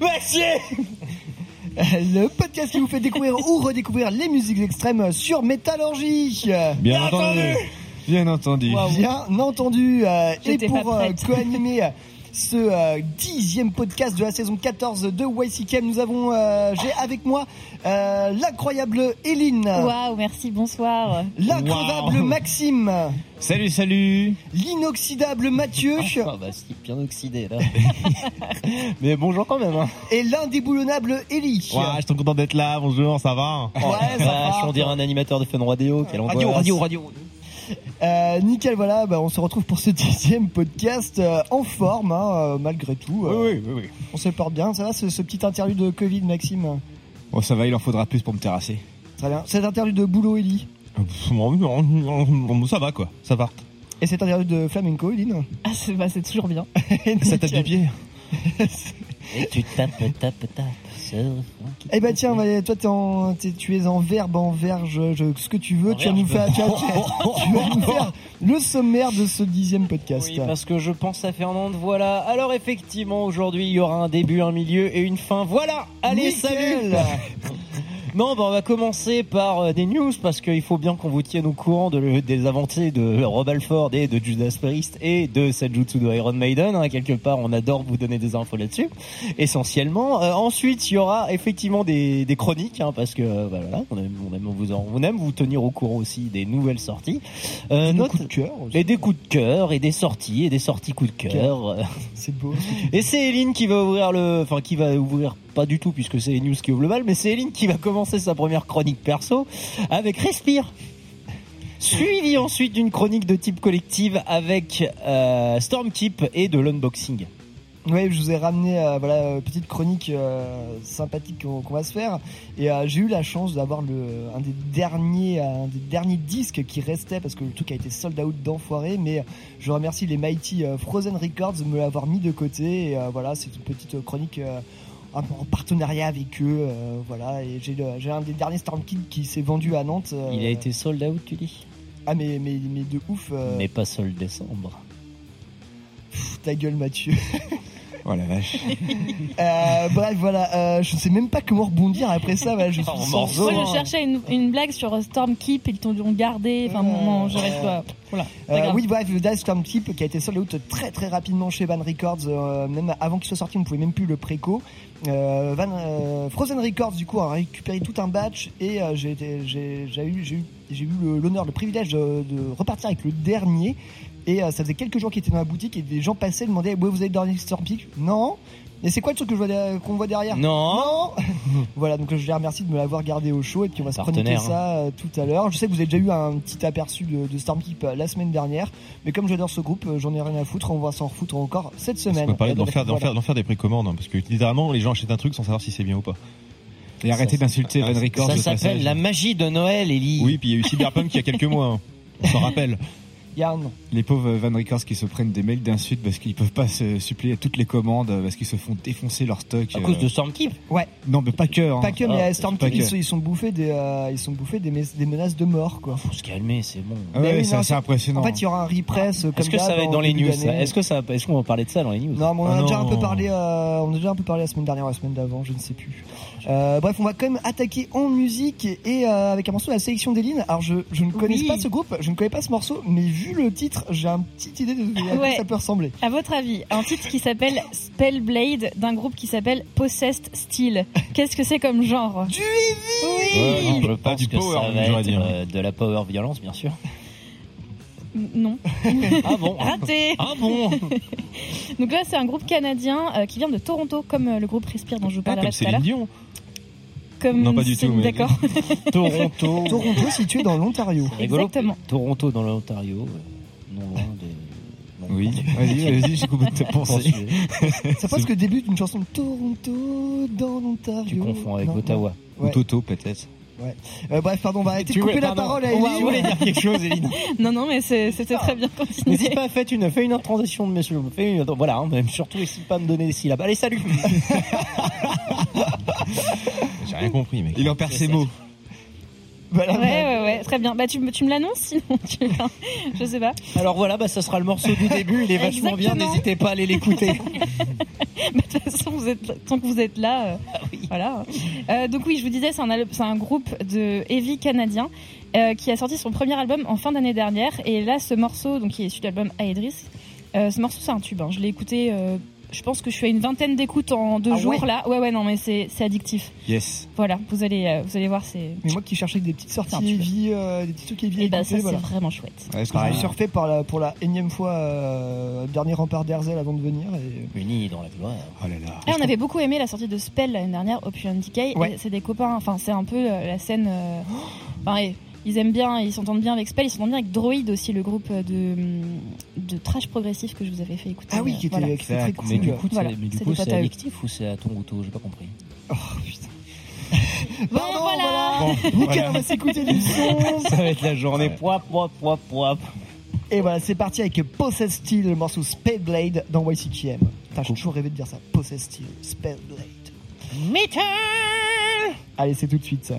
Maxime Le podcast qui vous fait découvrir ou redécouvrir les musiques extrêmes sur Métallurgie Bien entendu. Bien entendu. Bien entendu. Euh, Et pour euh, co-animer ce euh, dixième podcast de la saison 14 de YCKM, nous avons, euh, j'ai avec moi euh, l'incroyable Eline, Waouh, merci, bonsoir. l'increvable Wow. Maxime, Salut, salut l'inoxydable Mathieu Ah bah si, bien oxydé là. Mais bonjour quand même. Hein. et l'indéboulonnable Ellie. Ouais, je suis content d'être là, bonjour, ça va? Ouais, ça va. on dirait un animateur de Fun Radio. Quelle angoisse. radio Euh, nickel, voilà, bah, on se retrouve pour ce dixième podcast euh, en forme, hein, euh, malgré tout. euh, Oui, oui, oui, oui. On se porte bien, ça va ce, ce petit interlude de Covid, Maxime? Bon, ça va, il en faudra plus pour me terrasser. Très bien. Cet interlude de boulot, Ellie. Ça va, quoi, ça va. Et cet interlude de flamenco, Eline. Ah, c'est bah, c'est toujours bien. Ça tape du pied Et tu tapes, tapes, tapes. Funky Eh bah tiens, bah, toi en, tu es en verbe, en verge, je- ce que tu veux. En Tu vas nous faire, tu vas, tu vas- tu vas nous faire le sommaire de ce dixième podcast. Oui, parce que je pense à Fernande, voilà. Alors effectivement, aujourd'hui, il y aura un début, un milieu et une fin. Voilà Allez, Nickel. salut Non, bah, on va commencer par euh, des news parce qu'il faut bien qu'on vous tienne au courant de, des avancées de Rob Alford et de Judas Priest et de Senjutsu de Iron Maiden. hein. quelque part, on adore vous donner des infos là-dessus, essentiellement. Euh, ensuite, il y aura effectivement des, des chroniques hein, parce que euh, bah, voilà, on aime, on aime vous en- on aime vous tenir au courant aussi des nouvelles sorties. Euh, note- coups de cœur. aussi. et des coups de cœur et des sorties et des sorties coups de cœur. Et c'est Eline qui va ouvrir le, enfin qui va ouvrir pas du tout puisque c'est les news qui ouvrent le bal, mais c'est Eline qui va commencer sa première chronique perso avec Respire. Suivi ensuite d'une chronique de type collective avec euh, Stormkeep et de l'unboxing. Ouais, je vous ai ramené euh, voilà euh, petite chronique euh, sympathique qu'on va se faire. Et euh, j'ai eu la chance d'avoir le un des derniers un des derniers disques qui restait parce que le truc a été sold out d'enfoiré. Mais je remercie les Mighty Frozen Records de me l'avoir mis de côté. Et voilà c'est une petite chronique en partenariat avec eux voilà. Et j'ai un des derniers Stormkid qui s'est vendu à Nantes Il a été sold out, tu dis? Ah mais mais mais de ouf Mais pas sold décembre. Pff, ta gueule Mathieu Oh la vache. Euh, bref, voilà, euh, je sais même pas comment rebondir après ça. Voilà, je suis En. Moi, je cherchais une, une blague sur Stormkeep et ils t'ont l'ont gardé. Enfin, bon, non, j'arrive pas. Voilà. pas Euh, grave. oui, bref, le Dice Storm Type qui a été sold out très très rapidement chez Van Records, euh, même avant qu'il soit sorti, on pouvait même plus le préco. Euh, Van, euh, Frozen Records du coup a récupéré tout un batch et euh, j'ai eu l'honneur, le privilège de, de repartir avec le dernier. Et euh, ça faisait quelques jours qu'il était dans la boutique et des gens passaient demandaient ouais vous avez le dernier Storm Peak Non. Et c'est quoi le truc que je vois derrière- qu'on voit derrière? Non. voilà, donc je les remercie de me l'avoir gardé au chaud et puis on va se chroniquer Partenaire, ça euh, tout à l'heure. Je sais que vous avez déjà eu un petit aperçu de, de Stormkeep euh, la semaine dernière, mais comme j'adore ce groupe, euh, j'en ai rien à foutre, on va s'en refoutre encore cette On semaine. peut parler d'en faire, d'en voilà. faire, d'en faire des précommandes, hein, parce que littéralement, les gens achètent un truc sans savoir si c'est bien ou pas. Et arrêtez d'insulter Van Records. Ça au s'appelle passage. la magie de Noël, Ellie. Oui, puis il y a eu Cyberpunk il y a quelques mois. hein. On s'en rappelle. Les pauvres Van Records qui se prennent des mails d'insultes parce qu'ils peuvent pas se suppléer à toutes les commandes, parce qu'ils se font défoncer leur stock. À euh. cause de Stormkeep? Non, mais pas que. hein. Pas que, mais Ah, euh, Stormkeep, pas ils, ils sont bouffés des, euh, ils sont bouffés des, menaces de mort, quoi. Faut se calmer, c'est bon. Ah ouais, oui, c'est assez impressionnant. En fait, il y aura un repress euh, comme Est-ce que ça va être dans les news. Est-ce que ça, est-ce qu'on va parler de ça dans les news? Non, mais on en a Ah déjà un peu parlé. euh, on a déjà un peu parlé la semaine dernière, la semaine d'avant, je ne sais plus. Euh, bref, on va quand même attaquer en musique et euh, avec un morceau de la sélection des lignes. Alors, je, je ne connais Oui. pas ce groupe, je ne connais pas ce morceau, mais vu le titre, j'ai une petite idée de à quoi Ouais. ça peut ressembler. À votre avis, un titre qui s'appelle Spellblade d'un groupe qui s'appelle Possessed Steel. Qu'est-ce que c'est comme genre? Du Oui. Ouais, non, je pas pense du que power, ça va j'aurais être dit, euh, de la power violence, bien sûr. Non. Ah bon Raté. Ah bon Donc là, c'est un groupe canadien euh, qui vient de Toronto, comme euh, le groupe Respire dont je vous Ah, parlerai comme tout à l'heure. Dion. Comme Non, pas du tout, D'accord. Toronto. Toronto situé dans l'Ontario. Exactement. Toronto dans l'Ontario, euh, non loin non Oui, vas-y, vas-y, j'ai compris ta pensée. Ça passe que début d'une chanson de Toronto dans Tu l'Ontario. confonds avec Non, Ottawa. Ouais. Ou Toto, peut-être. Ouais. Euh, bref, pardon, on va arrêter de Tu couper voulais- la pardon. parole à Eline. Tu voulais dire quelque chose, Eline Non, non, mais c'est- c'était très bien continué. N'hésite pas, faites une, fais une transition de monsieur. Fais une, voilà, hein, même surtout n'hésite pas à me donner des syllabes. Allez, salut J'ai rien compris, mec. Il en perd ses mots. Voilà, Ouais, bah, ouais, ouais, très bien. Bah, tu, me- tu me l'annonces sinon tu... Je sais pas. Alors voilà, bah, ça sera le morceau du début. Il est vachement bien. N'hésitez pas à aller l'écouter. Mais de toute façon, vous êtes, tant que vous êtes là, euh, voilà. Euh, donc oui, je vous disais, c'est un, un groupe de heavy canadien euh, qui a sorti son premier album en fin d'année dernière. Et là, ce morceau, donc qui est issu de l'album Aedris, ce morceau c'est un tube. hein. Je l'ai écouté. Je pense que je suis à une vingtaine d'écoutes en deux Ah jours ouais là. Ouais, ouais, non, mais c'est addictif. Yes. Voilà, vous allez, euh, vous allez voir, c'est. Mais moi qui cherchais des petites sorties heavy, euh, des petits trucs à Et bah ça, voilà. c'est vraiment chouette. Ouais, c'est J'ai pareil. surfé par la, pour la énième fois euh, dernier rempart d'Herzel avant de venir. Et... Unis dans la gloire. Oh là là. Et on avait beaucoup aimé la sortie de Spell l'année dernière, Opulent Decay. Ouais. C'est des copains, enfin, c'est un peu euh, la scène. euh, Enfin, et ils aiment bien, ils s'entendent bien avec Spell, ils s'entendent bien avec Droid aussi, le groupe de, de trash progressif que je vous avais fait écouter. Ah oui, qui était, Voilà. qui était très cool. Mais du coup, Voilà, c'est- addictif ou c'est à ton goût J'ai pas compris. Oh putain. Bon, voilà. On va s'écouter du son. Ça va être la journée. Poip, poip, poip, poip. Et voilà, c'est parti avec Possess Steel, le morceau Spade Blade dans YCKM. Putain, j'ai toujours rêvé de dire ça. Possess Steel, Spade Blade. Metal Allez, c'est tout de suite ça.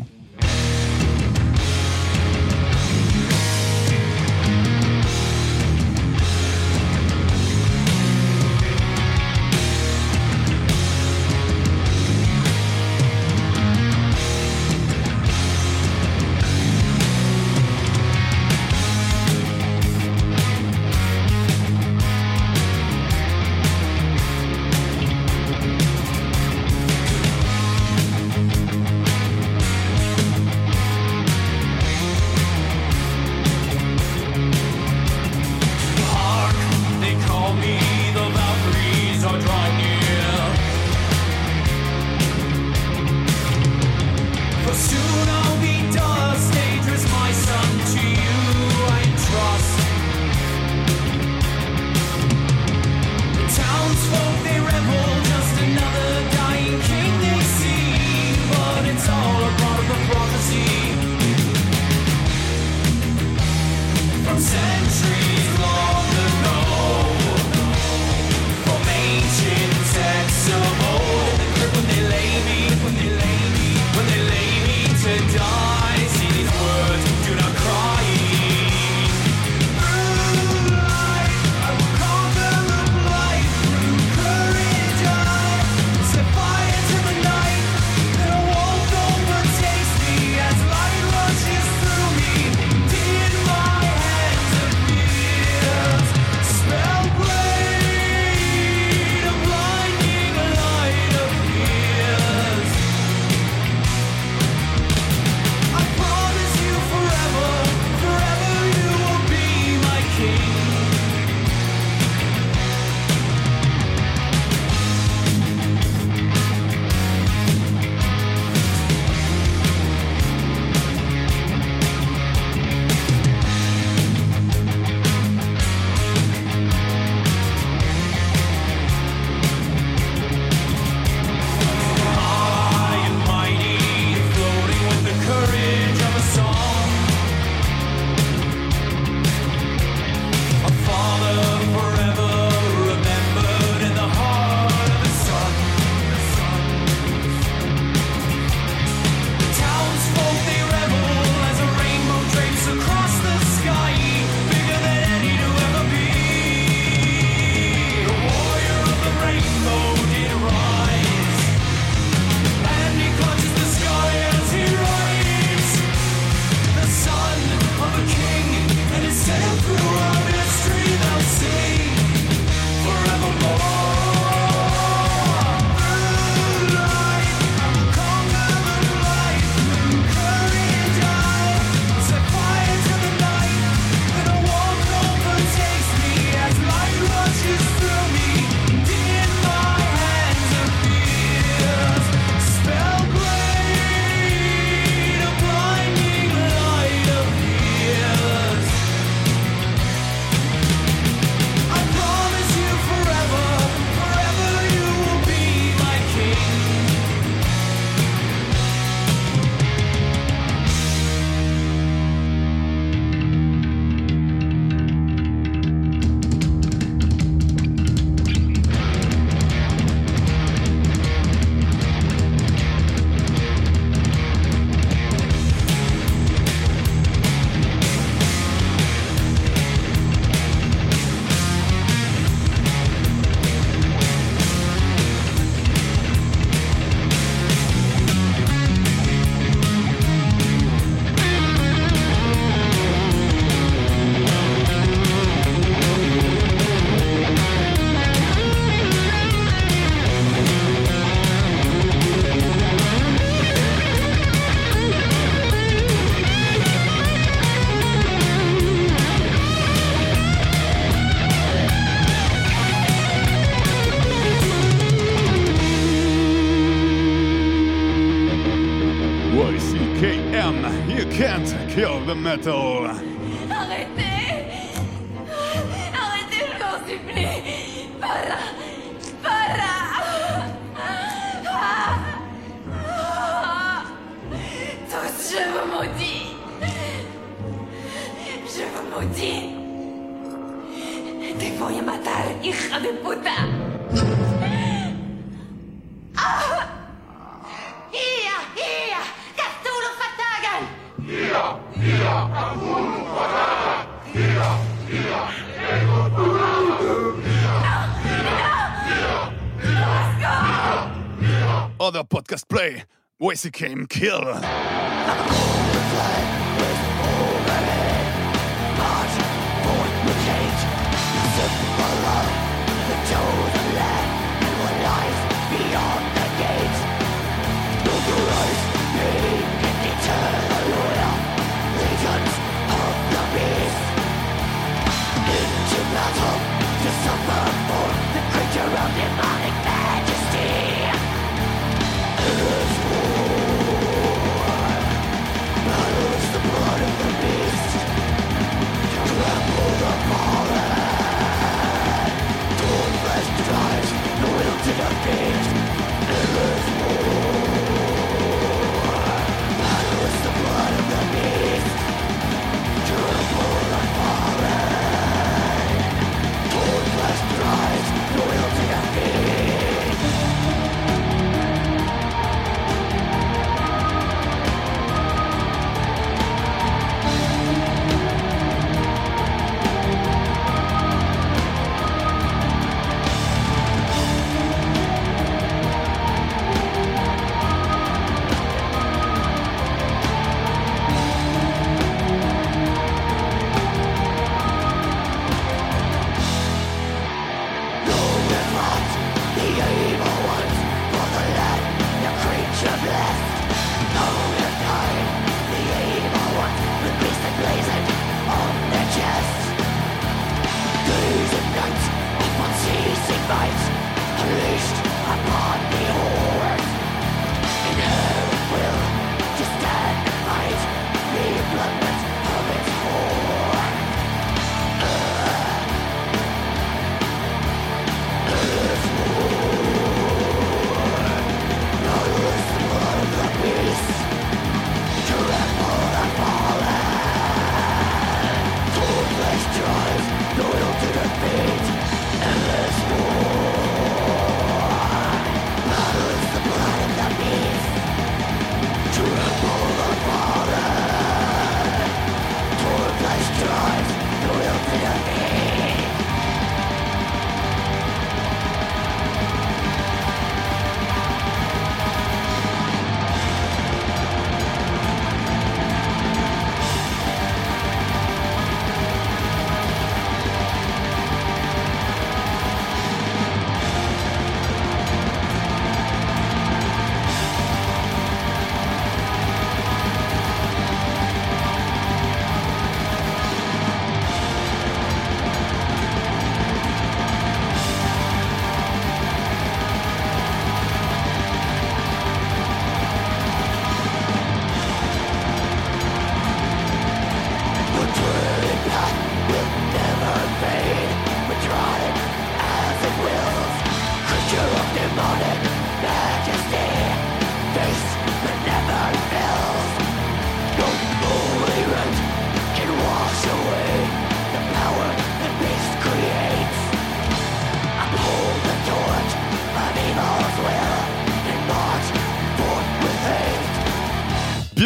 Metal. Play,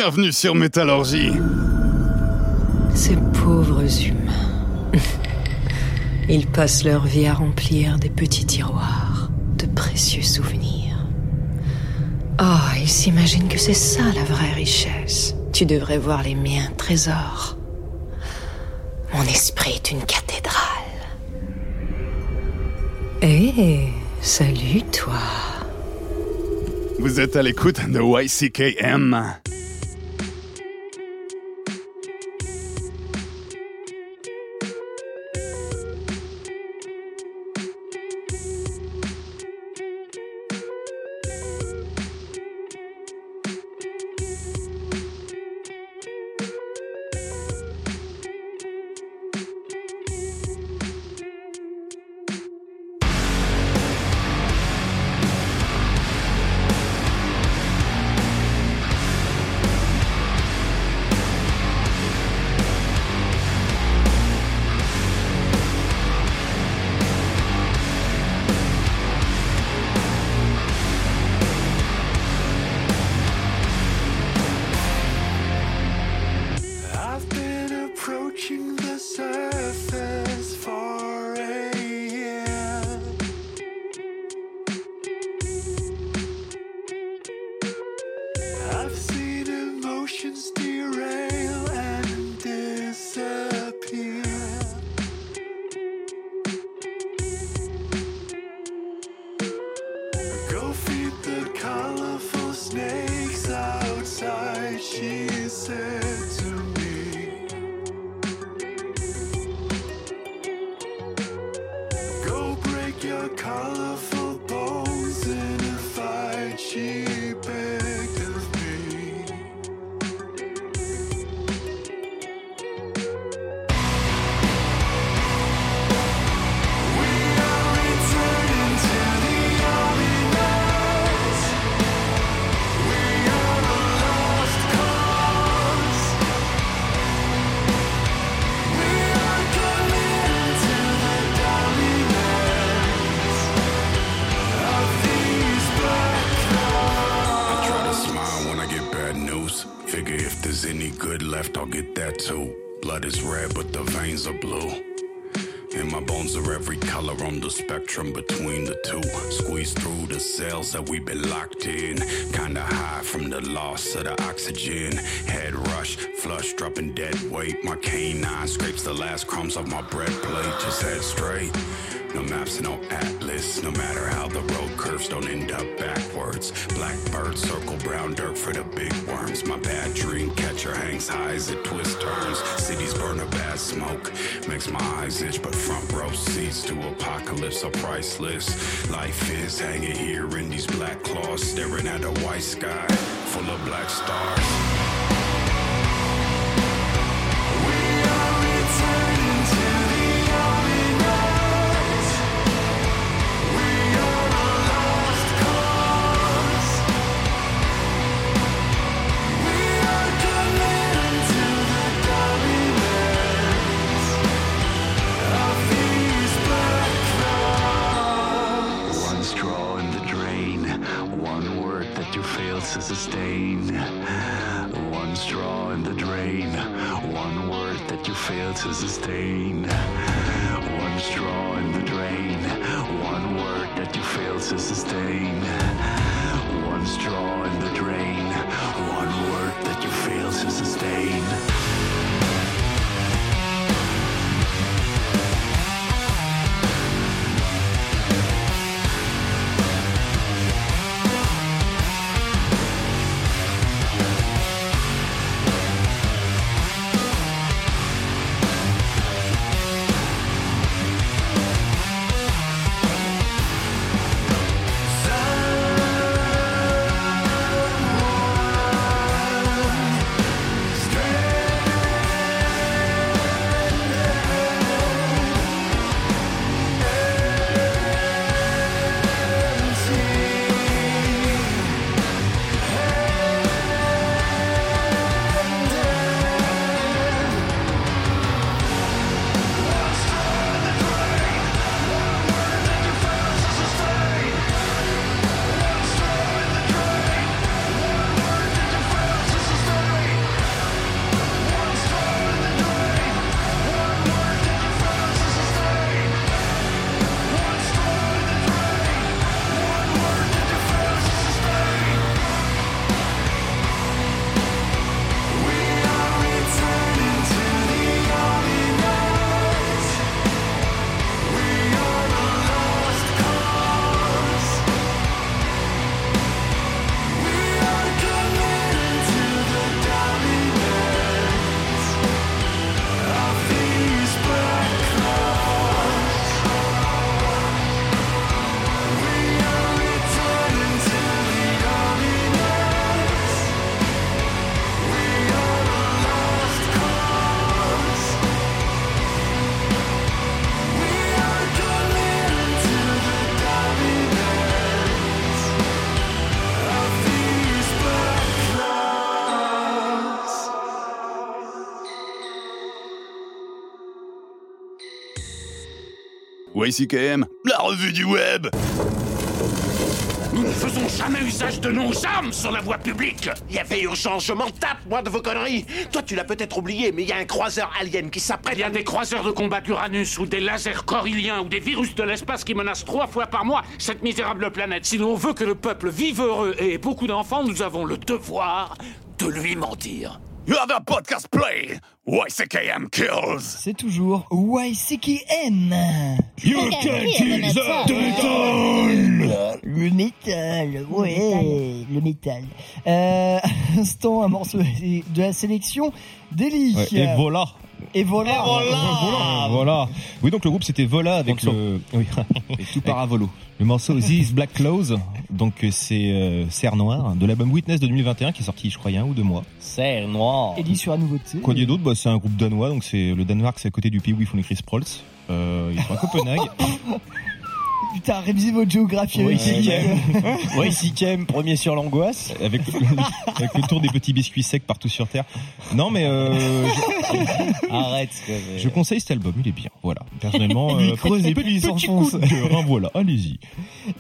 Bienvenue sur Métallurgie. Ces pauvres humains. Ils passent leur vie à remplir des petits tiroirs de précieux souvenirs. Oh, ils s'imaginent que c'est ça la vraie richesse. Tu devrais voir les miens trésors. Mon esprit est une cathédrale. Eh, salut toi. Vous êtes à l'écoute de YCKM. Crumbs off my bread plate. Just head straight. No maps, no atlas. No matter how the road curves, don't end up backwards. Blackbird circle brown dirt for the big worms. My bad dream catcher hangs high as it twists turns. Cities burn a bad smoke. Makes my eyes itch, but front row seats to apocalypse are priceless. Life is hanging here in these black claws, staring at a white sky full of black stars. YCKM, la revue du web. Nous ne faisons jamais usage de nos armes sur la voie publique. Il y avait urgence, je m'en tape, moi, de vos conneries. Toi, tu l'as peut-être oublié, mais il y a un croiseur alien qui s'apprête... Il y a des croiseurs de combat d'Uranus ou des lasers corylliens ou des virus de l'espace qui menacent trois fois par mois cette misérable planète. Si l'on veut que le peuple vive heureux et ait beaucoup d'enfants, nous avons le devoir de lui mentir. You have a podcast play. YCKM kills. C'est toujours YCKM. You can kill the Le métal, ouais, le métal. Euh, instant, un morceau de la sélection d'Eli. Ouais, et voilà. Et voilà. Et voilà. Voilà. Oui, donc le groupe c'était Vola avec le. Oui. Et tout part à volo. Le morceau These Black Clothes. Donc euh, c'est euh, Serre Noire de l'album Witness de 2021 qui est sorti, je crois, il y a un ou deux mois. C'est noir. Eli sur la nouveauté. Quoi dire d'autre? Bah, C'est un groupe danois, donc c'est le Danemark, c'est à côté du pays où ils font les Chris Prolls. Euh, ils sont à Copenhague. Putain, révisez votre géographie Oui, avec. Oui, sixième, premier sur l'angoisse. avec, avec le tour des petits biscuits secs partout sur Terre. Non, mais euh, Arrête. je, je conseille cet album, il est bien. Voilà. Personnellement, Il euh, creuse et petit, puis il s'enfonce. coup de cœur, voilà, allez-y.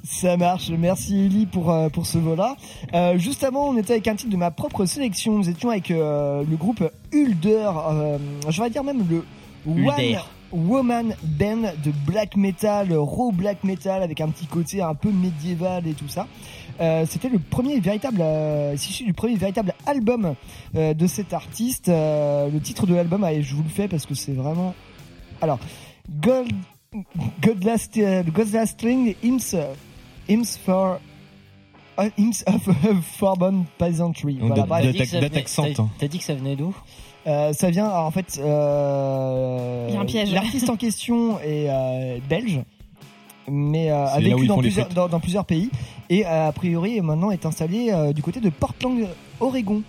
Ça marche. Merci Eli pour euh, pour ce vol-là. Euh, juste avant, on était avec un titre de ma propre sélection. Nous étions avec euh, le groupe Hulder. Euh, je vais dire même le. One Woman Band de black metal, raw black metal avec un petit côté un peu médiéval et tout ça. Euh, C'était le premier véritable, euh, du premier véritable album euh, de cet artiste. Euh, le titre de l'album, allez, je vous le fais parce que c'est vraiment. Alors, Gold, Godless, euh, Godless String Hymns, Hymns for uh, Hymns of Forbidden Peasantry. Voilà, t'as dit que ça venait d'où? Euh, ça vient, alors, en fait, euh. L'artiste en question est euh, belge, mais euh, a vécu dans plusieurs, dans, dans plusieurs pays et euh, a priori maintenant est installé euh, du côté de Portland, Oregon.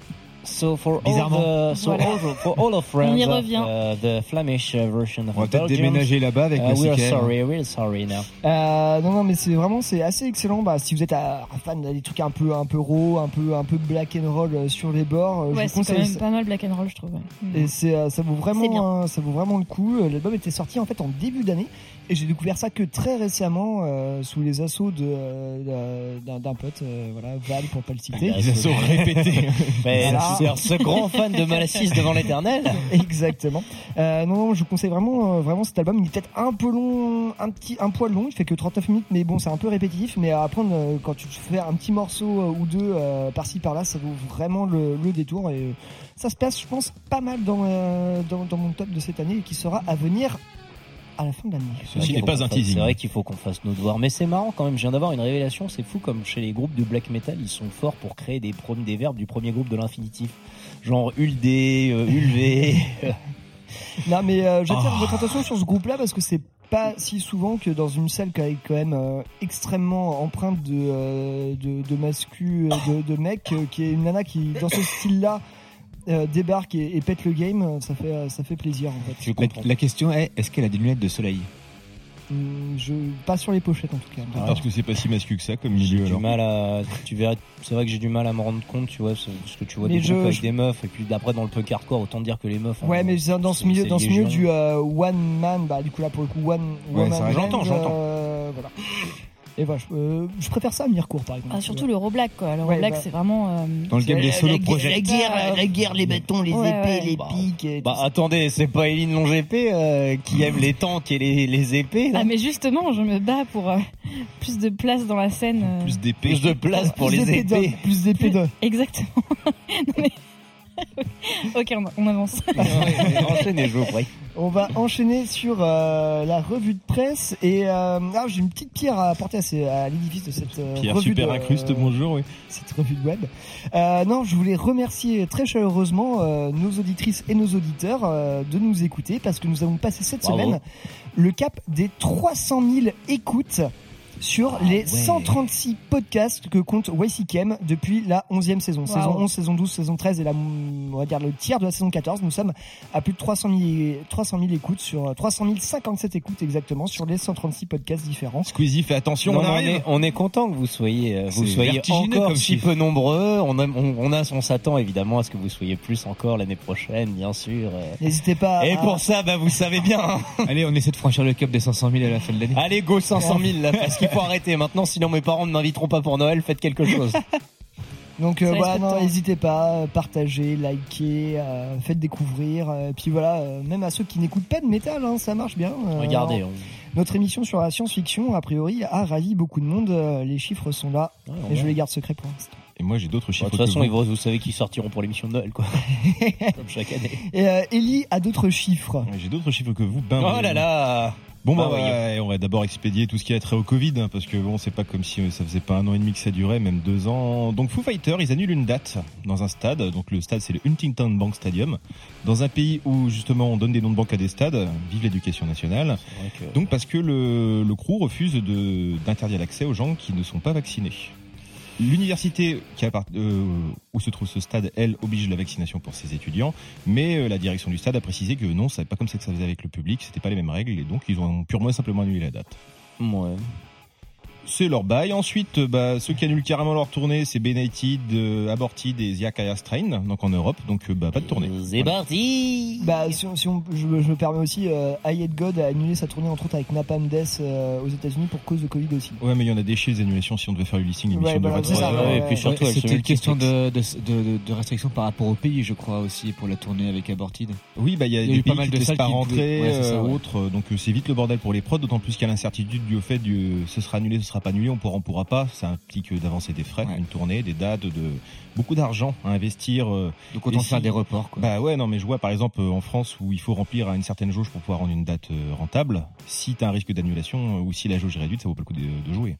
So for all Bizarrement. the, so Voilà. all the- for all of friends On y of, revient. uh, the Flemish uh, version of On va the peut-être déménager là-bas avec uh, le we're CKM. sorry, we're sorry now. Euh, non non mais c'est vraiment c'est assez excellent. Bah, si vous êtes euh, un fan des trucs un peu un peu raw, un peu un peu black and roll euh, sur les bords, euh, je Ouais, vous c'est quand conseille même pas mal black and roll, je trouve. ouais. Et c'est ça vaut vraiment ça vaut vraiment le coup. L'album était sorti en fait en début d'année et j'ai découvert ça que très récemment euh, sous les assauts de euh, d'un pote euh, voilà Val pour pas le citer. Les assauts répétés. Mais Voilà. ce grand fan de Malassis devant l'éternel. Exactement. Euh, non, non, je vous conseille vraiment, euh, vraiment cet album. Il est peut-être un peu long, un petit, un poil long. Il fait que 39 minutes, mais bon, c'est un peu répétitif. Mais à apprendre euh, quand tu fais un petit morceau ou deux euh, par-ci par-là, ça vaut vraiment le, le détour. Et ça se passe, je pense, pas mal dans, euh, dans, dans mon top de cette année et qui sera à venir à la fin de l'année. Ceci n'est pas un teasing. C'est vrai qu'il faut qu'on fasse nos devoirs. Mais c'est marrant quand même, je viens d'avoir une révélation. C'est fou comme chez les groupes de black metal, ils sont forts pour créer des, prom- des verbes du premier groupe de l'infinitif. Genre Uldé, euh, Ulvé. Non, mais euh, j'attire Oh. votre attention sur ce groupe-là parce que c'est pas si souvent que dans une salle qui est quand même euh, extrêmement empreinte de, euh, de, de mascu, euh, de, de mecs, euh, qui est une nana qui, dans ce style-là, euh, débarque et, et pète le game, euh, ça fait, euh, ça fait plaisir en fait. Je La, comprends. la question est, est-ce qu'elle a des lunettes de soleil Hum, Je, pas sur les pochettes en tout cas. Parce que c'est pas si mascu que ça comme J'ai milieu du alors. mal à, tu verrais, c'est vrai que j'ai du mal à me rendre compte, tu vois, parce que tu vois Mais des je- groupes avec je- des meufs, et puis d'après dans le punk hardcore, autant dire que les meufs. Ouais, hein, mais c'est dans ce milieu, dans ce milieu du euh, one man, bah du coup là pour le coup one Ouais, woman j'entends, j'entends. euh, voilà. Et voilà, je, euh, je préfère ça à Mircourt par exemple. Ah, surtout le Roblack, quoi. Le Ouais, Roblack, bah. c'est vraiment. euh, Dans le game des solo projets. La guerre, la guerre, les bâtons, les Ouais, épées, ouais. les Bah, piques. tout Bah attendez, c'est pas Eline Longépé euh, qui aime les tanks et les, les épées là Ah, mais justement, je me bats pour euh, plus de place dans la scène. euh, Plus d'épée. Plus de place pour Plus les d'épées épées. Plus d'épées. Exactement. Non, mais- ok, on, avance. Enchaînez, je vous prie. On va enchaîner sur euh, la revue de presse et euh, ah, j'ai une petite pierre à apporter à, ces- à l'édifice de cette euh, Pierre revue super de, incruste, bonjour, oui. cette revue de web. Euh, non, je voulais remercier très chaleureusement euh, nos auditrices et nos auditeurs euh, de nous écouter parce que nous avons passé cette Bravo. semaine le cap des 300 000 écoutes sur Ah les ouais. 136 podcasts que compte YCKM depuis la 11e saison. Wow. Saison 11, saison 12, saison 13 et la, on va dire le tiers de la saison 14. Nous sommes à plus de 300 000, 300 000 écoutes sur 300 057 écoutes exactement sur les 136 podcasts différents. Squeezie, fais attention, Non, on on, arrive. est, on est content que vous soyez, euh, vous soyez encore si peu nombreux. On, a, on, on, a, on s'attend évidemment à ce que vous soyez plus encore l'année prochaine, bien sûr. euh. N'hésitez pas Et à, pour ça, bah, vous savez bien. Allez, on essaie de franchir le cap des 500 000 à la fin de l'année. Allez, go 500 000 là, parce qu'il faut arrêter maintenant, sinon mes parents ne m'inviteront pas pour Noël. Faites quelque chose. Donc euh, voilà, non, temps. n'hésitez pas, euh, partagez, likez, euh, faites découvrir. euh, puis voilà, euh, même à ceux qui n'écoutent pas de métal, hein, ça marche bien. Euh, Regardez. alors, on- Notre émission sur la science-fiction, a priori, a ravi beaucoup de monde. les chiffres sont là, Ouais, et je les garde secrets pour l'instant. Et moi, j'ai d'autres chiffres. De toute façon, vous. vous savez qu'ils sortiront pour l'émission de Noël, quoi. Comme chaque année. Et euh, Ellie a d'autres chiffres. Ouais, J'ai d'autres chiffres que vous. Ben, Oh là là Bon, bah, Ah, oui. ouais, on va d'abord expédier tout ce qui a trait au Covid, hein, parce que bon, c'est pas comme si euh, ça faisait pas un an et demi que ça durait, même deux ans. Donc, Foo Fighters, ils annulent une date dans un stade. Donc, le stade, c'est le Huntington Bank Stadium. Dans un pays où, justement, on donne des noms de banque à des stades. Vive l'éducation nationale. Que- Donc, parce que le, le crew refuse de, d'interdire l'accès aux gens qui ne sont pas vaccinés. L'université euh, où se trouve ce stade, elle, oblige la vaccination pour ses étudiants, mais euh, la direction du stade a précisé que non, c'est pas comme ça que ça faisait avec le public, c'était pas les mêmes règles, et donc ils ont purement et simplement annulé la date. Ouais. C'est leur bail. Ensuite, bah, ceux qui annulent carrément leur tournée, c'est Benighted, euh, Aborted et Ziakaya Strain, donc en Europe, donc euh, bah, pas de tournée. C'est parti Bah, si, on- si on, je, me- je me permets aussi, euh, Hate God a annulé sa tournée entre autres avec Napalm Death euh, aux États-Unis pour cause de Covid aussi. Ouais, mais il y en a des chez les annulations si on devait faire le listing émission Ouais, de voilà, Hot. ça, Ouais, ouais, et puis surtout, Ouais, C'était une question de, de, de, de restrictions par rapport au pays, je crois aussi, pour la tournée avec Aborted. Oui, bah il y a, y a des eu pas pays mal qui salles pas qui rentrer, ouais. autres, donc euh, c'est vite le bordel pour les prods, d'autant plus qu'il y a l'incertitude du au fait du ce sera annulé, ce sera pas annulé, on pourra, on pourra pas. Ça implique d'avancer des frais, Ouais. une tournée, des dates, de beaucoup d'argent à investir. euh, Donc autant faire si- des reports. Quoi. Bah ouais, non, mais je vois par exemple en France où il faut remplir à une certaine jauge pour pouvoir rendre une date euh, rentable. Si t'as un risque d'annulation euh, ou si la jauge est réduite, ça vaut pas le coup de, de jouer.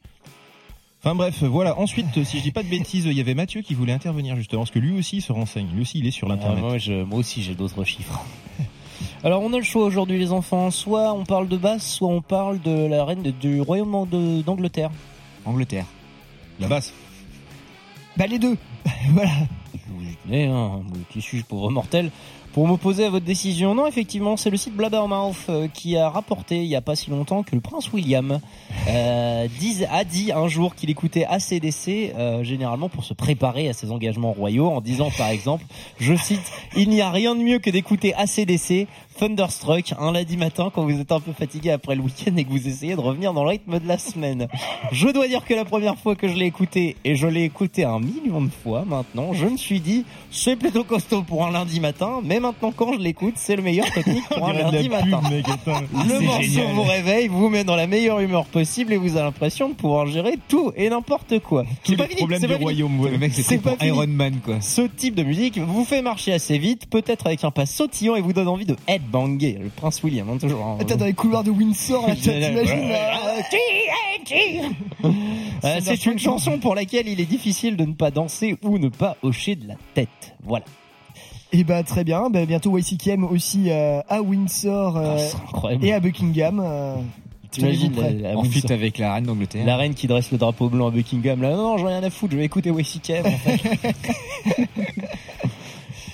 Enfin bref, voilà. Ensuite, si je dis pas de bêtises, il y avait Mathieu qui voulait intervenir justement, parce que lui aussi se renseigne. Lui aussi, il est sur Ah, l'internet. moi, je- moi aussi, j'ai d'autres chiffres. Alors, on a le choix aujourd'hui, les enfants. Soit on parle de basse, soit on parle de la reine de- du royaume de- d'Angleterre. Angleterre. La basse. Bah les deux Voilà Vous y tenez, hein, qui suis-je pauvre mortel pour m'opposer à votre décision. Non, effectivement, c'est le site Blabbermouth euh, qui a rapporté il y a pas si longtemps que le prince William euh, a dit un jour qu'il écoutait ACDC euh, généralement pour se préparer à ses engagements royaux en disant par exemple, je cite, il n'y a rien de mieux que d'écouter ACDC Thunderstruck un lundi matin quand vous êtes un peu fatigué après le week-end et que vous essayez de revenir dans le rythme de la semaine. Je dois dire que la première fois que je l'ai écouté, et je l'ai écouté un million de fois maintenant, je me suis dit, c'est plutôt costaud pour un lundi matin, mais maintenant quand je l'écoute, c'est le meilleur technique pour un lundi la pub, matin. mec. Le morceau vous réveille, vous met dans la meilleure humeur possible et vous avez l'impression de pouvoir gérer tout et n'importe quoi. C'est pas fini, c'est pas royaume. ouais. Le mec, C'est pour fini. Iron Man, quoi. Ce type de musique vous fait marcher assez vite, peut-être avec un pas sautillant et vous donne envie de headbanger. Le prince William, hein, toujours. hein. Attends, dans les couloirs de Windsor, là, t'imagines là, Euh, c'est une chanson pour laquelle il est difficile de ne pas danser ou ne pas hocher de la tête. Voilà. Et bah très bien, bah, bientôt YCKM aussi euh, à Windsor euh, Ah, incroyable. et à Buckingham. euh, T'imagines En fit avec la reine d'Angleterre. La reine qui dresse le drapeau blanc à Buckingham. Là, non, non, j'en ai rien à foutre, je vais écouter YCKM en fait.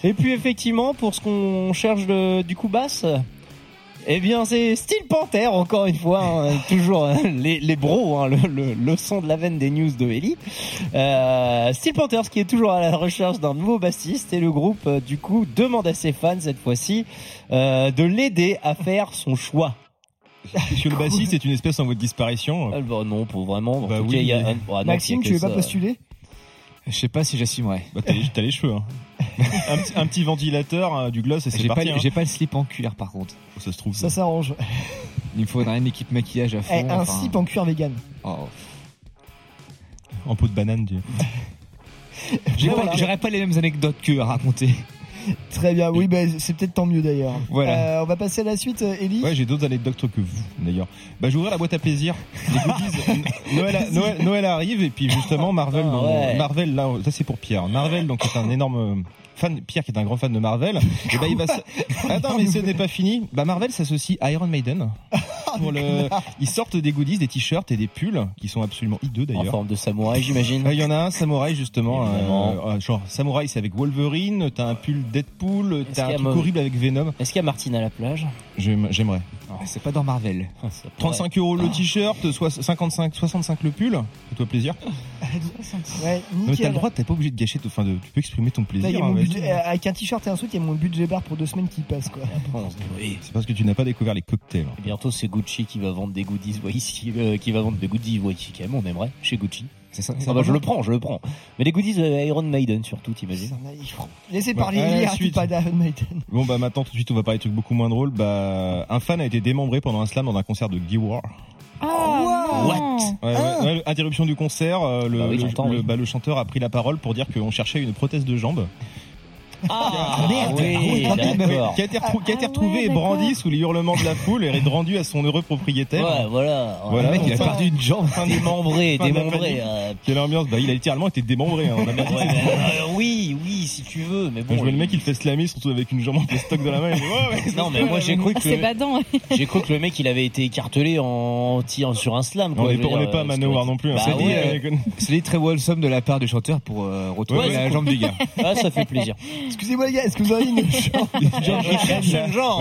Et puis effectivement, pour ce qu'on cherche de- du coup basse, eh bien c'est Steel Panther encore une fois, hein, toujours hein, les, les bros, hein, le, le, le son de la veine des news de Ellie. Euh, Steel Panthers qui est toujours à la recherche d'un nouveau bassiste et le groupe euh, du coup demande à ses fans cette fois-ci euh, de l'aider à faire son choix. Puisque le bassiste est une espèce en voie de disparition. Ah, bah, non, pour vraiment. En Bah oui, il y a un- ah, non, Maxime, tu veux pas postuler? Je sais pas si j'assumerai. Bah, t'as les, cheveux. Hein. un, petit, un petit ventilateur, euh, du gloss et c'est J'ai pas, hein. j'ai pas le slip en cuir par contre. Ça se trouve. Ça s'arrange. Il me faudrait une équipe maquillage à fond. Eh, un enfin. slip en cuir vegan. Oh. En peau de banane. Voilà. pas- J'aurais pas les mêmes anecdotes que à raconter. Très bien, oui, bah, c'est peut-être tant mieux d'ailleurs. Voilà. Euh, on va passer à la suite, euh, Ellie. Ouais, j'ai d'autres anecdotes que vous, d'ailleurs. Bah, j'ouvrirai la boîte à plaisir. Les. Noël, a- Noël, Noël arrive et puis justement Marvel. Ah, donc, ouais. Marvel, là, ça c'est pour Pierre. Marvel, donc est un énorme fan. Pierre qui est un grand fan de Marvel. Et bah, il va. s- Attends, mais ce n'est pas fini. Bah, Marvel s'associe à Iron Maiden. Pour le... Ils sortent des goodies, des t-shirts et des pulls qui sont absolument hideux En d'ailleurs. forme de samouraï, j'imagine. Euh, Il y en a un samouraï justement, euh, euh, genre samouraï c'est avec Wolverine, t'as un pull Deadpool, t'as un truc horrible avec Venom. Est-ce qu'il y a Martine à la plage? J'aime- J'aimerais. C'est pas dans Marvel. Ça pourrait. 35 euros le t-shirt, soit 55, 65 le pull. Fais-toi plaisir. Ouais, mais t'as le droit, t'es pas obligé de gâcher, ton- enfin, de, tu peux exprimer ton Là, il y plaisir. a hein, mon vas-y. budget- avec un t-shirt et un sweat, il y a mon budget bar pour deux semaines qui passe quoi. Oui. C'est parce que tu n'as pas découvert les cocktails. Et bientôt, c'est Gucci qui va vendre des goodies ici, euh, qui va vendre des goodies ici quand même, on aimerait, chez Gucci. C'est ça. Ah bah, je le prends, je le prends. Mais des goodies euh, Iron Maiden surtout, t'imagines Laissez Bah, parler suite. arrête pas d'Iron Maiden. Bon bah maintenant tout de suite on va parler de trucs beaucoup moins drôles. Bah un fan a été démembré pendant un slam dans un concert de Guiwar. Ah Ah What Ouais, Ah. ouais, ouais, interruption du concert, euh, le, Bah oui, le- j'entends, le- oui. bah, le chanteur a pris la parole pour dire qu'on cherchait une prothèse de jambe. Ah, merde. oui, Ah oui, d'accord. qui a été, retrou- qui a été retrouvé et brandi sous les hurlements de la foule et rendu à son heureux propriétaire. Ouais, voilà. Voilà, Le mec, il a perdu une jambe. Démembré, Fin de la démembré. panique. euh, Quelle ambiance Bah, il a littéralement été démembré. Hein, on a pas dit ouais, ça. mais, euh, oui, oui, si tu veux, mais Quand bon. je vois le mec, il fait slammer, surtout avec une jambe en plastoc dans la main. Il dit, ouais, ouais, Non, mais moi j'ai cru Ah, que c'est badant. j'ai cru que le mec il avait été écartelé en tirant sur un slam. on quoi, n'est pas, on dire, n'est pas à euh, Manowar non plus. hein. Bah C'est dit, ouais. euh, C'est très wholesome de la part du chanteur pour euh, retrouver Ouais, la jambe du gars. Ah, ça fait plaisir. Excusez-moi les gars, est-ce que vous avez une.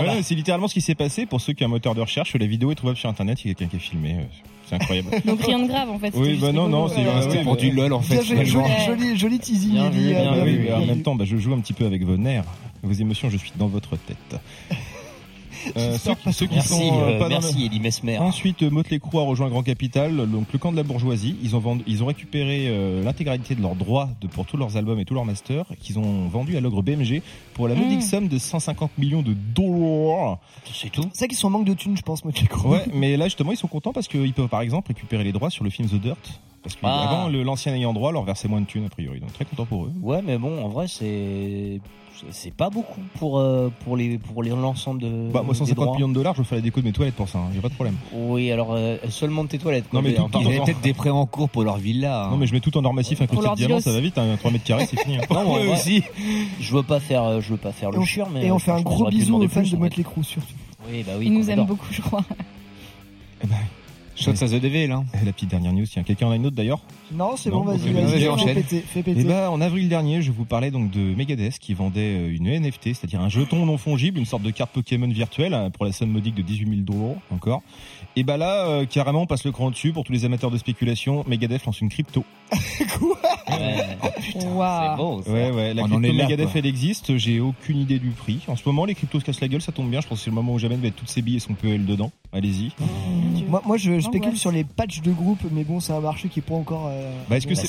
Ouais, c'est littéralement ce qui s'est passé. Pour ceux qui ont un moteur de recherche, la vidéo est trouvable sur internet. Il y a quelqu'un qui a filmé. euh, C'est incroyable. Donc rien de grave en fait. Oui, bah non, non, c'est Ouais, pour du lol en fait. Joli, joli, joli, joli teasing. Bien Ellie, vu, bien bien oui, vu, mais en même temps, bah, je joue un petit peu avec vos nerfs. Vos émotions, je suis dans votre tête. Euh, ceux, qui- ceux qui Merci, sont euh, euh, pas dans merci le- Elie Mesmer. Ensuite, euh, Motley Crue a rejoint Grand Capital, donc le camp de la bourgeoisie. Ils ont vendu, ils ont récupéré euh, l'intégralité de leurs droits de, pour tous leurs albums et tous leurs masters qu'ils ont vendus à l'ogre BMG pour la modique Mm. somme de 150 millions de dollars. C'est tout. C'est ça qu'ils sont en manque de thunes, je pense, moi, Crue. Ouais, mais là justement, ils sont contents parce qu'ils peuvent par exemple récupérer les droits sur le film The Dirt. Parce Ah. qu'avant, l'ancien ayant droit leur versait moins de thunes a priori. Donc très content pour eux. Ouais, mais bon, en vrai, c'est c'est pas beaucoup pour euh, pour les pour les- l'ensemble de. Bah, moi, des 150 droits. millions de dollars, je ferai la déco de mes toilettes pour ça. Hein. Y a pas de problème. Oui, alors euh, seulement de tes toilettes. quoi, Non, mais tout- tout- Il y avait Attends. peut-être des prêts en cours pour leur villa. hein. Non, mais je mets tout en or massif, un côté de diamant, ça va vite. Hein. 3 mètres carrés, c'est fini. Hein. Non, vrai, aussi. Je veux pas faire, euh, je veux pas faire le on, chieur, mais et on fait un gros bisou aux fans de. Motley Crue, surtout. Oui, bah oui. Il nous qu'on aime adore. beaucoup, je crois. Eh ben, Shots à The Devil, hein. la petite dernière news, tiens. Quelqu'un en a une autre d'ailleurs Non, c'est bon, vas-y, vas-y, fais enchaîne. péter, fais Et péter. bah, en avril dernier, je vous parlais donc de Megadeth qui vendait euh, une NFT, c'est-à-dire un jeton non fongible, une sorte de carte Pokémon virtuelle hein, pour la somme modique de 18 000 dollars encore. Et bah là, euh, carrément, on passe le cran dessus pour tous les amateurs de spéculation. Megadeth lance une crypto. Ouais. Waouh. C'est beau. ça. Ouais, ouais, la On en crypto est là, Megadeth quoi. elle existe. J'ai aucune idée du prix. En ce moment, les cryptos se cassent la gueule, ça tombe bien. Je pense que c'est le moment où jamais de mettre toutes ses billes et son PEL dedans. Allez-y. Moi, moi, je spécule sur les patchs de groupe, mais bon, c'est un marché qui est pas encore. euh, Bah, est-ce que Bah,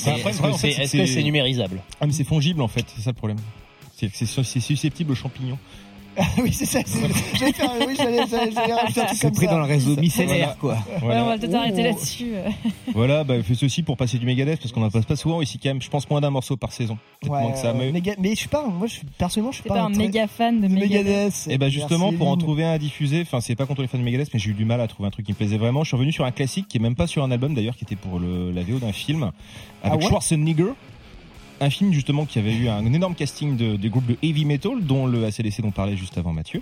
c'est est-ce que c'est numérisable? Ah, mais c'est fongible en fait, c'est ça le problème. C'est susceptible aux champignons. oui, c'est ça. oui, j'allais, j'allais rajouter un truc C'est comme pris ça. dans le réseau Voilà. micellaire, quoi. Ouais, on va peut-être Oh. arrêter là-dessus. euh. Voilà, bah, fait ceci pour passer du Megadeth parce qu'on n'en passe pas souvent ici quand même. Je pense moins d'un morceau par saison. Peut-être Ouais, moins que ça. euh, Mais, méga- mais je suis pas, moi, je suis, personnellement, je suis pas, pas un très- méga fan de de Megadeth. Et bah justement Merci, pour en trouver un à diffuser, enfin c'est pas contre les fans de Megadeth, mais j'ai eu du mal à trouver un truc qui me plaisait vraiment. Je suis revenu sur un classique qui est même pas sur un album d'ailleurs, qui était pour le, la VO d'un film avec Ah ouais? Schwarzenegger. Un film justement qui avait eu un énorme casting de, des groupes de heavy metal, dont le ACDC dont parlait juste avant Mathieu,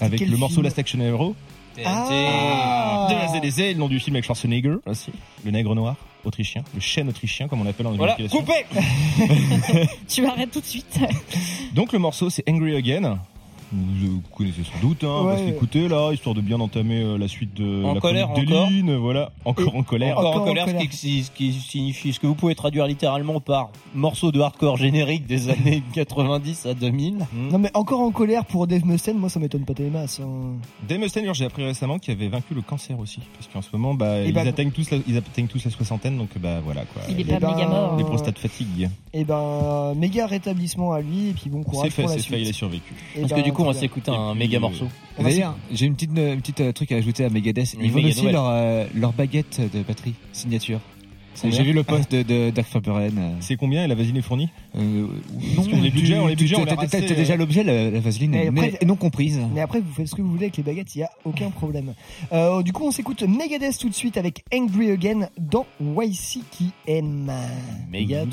avec le morceau Last Action Hero. Ah. de ACDC, le nom du film avec Schwarzenegger. Aussi, le nègre noir autrichien, le chêne autrichien comme on l'appelle en Voilà, coupé. Tu arrêtes tout de suite. Donc le morceau c'est Angry Again. Vous, vous connaissez sans doute, hein, Ouais. parce qu'écoutez là, histoire de bien entamer euh, la suite de En la colère, chronique encore d'Eline, euh, voilà, encore en colère. Encore, Encore en en colère, ce qui, ce qui signifie ce que vous pouvez traduire littéralement par morceau de hardcore générique des années 90 à 2000. Non, mais encore en colère pour Dave Mustaine, moi, ça m'étonne pas des masses. hein. Dave Mustaine, j'ai appris récemment qu'il avait vaincu le cancer aussi, parce qu'en ce moment, bah, Et ils, ben- atteignent tous la, ils atteignent tous la soixantaine, donc bah voilà quoi. Il est pas ben, méga mort. Les prostates fatiguent. Et ben, méga rétablissement à lui, et puis bon C'est courage fait, pour la c'est fait, il a suite. survécu. Parce ben, que du coup, on bien. s'écouter Et un méga morceau. On D'ailleurs, j'ai une petite, une petite euh, truc à ajouter à Megadeth. Ils vendent aussi leur, euh, leur baguette de batterie, signature. J'ai vu le post de, de Dark Faberhen. euh, C'est combien et la vaseline est fournie euh, Parce que les budgets, on les budgets, on les T'as euh, déjà l'objet, la, la vaseline, Et mais après- non comprise. Mais après, vous faites ce que vous voulez avec les baguettes, il n'y a aucun problème. Euh, du coup, on s'écoute Megadeth tout de suite avec Angry Again dans YCKM. Méga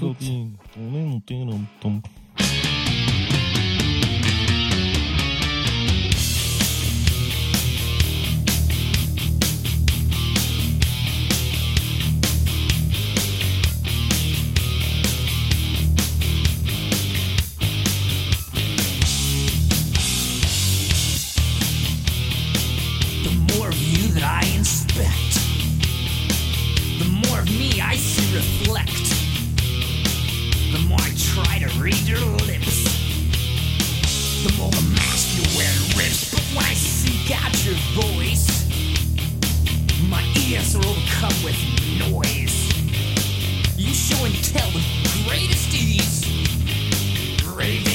read your lips, the more the mask you wear rips. But when I seek out your voice, my ears are overcome with noise. You show and tell with greatest ease, raving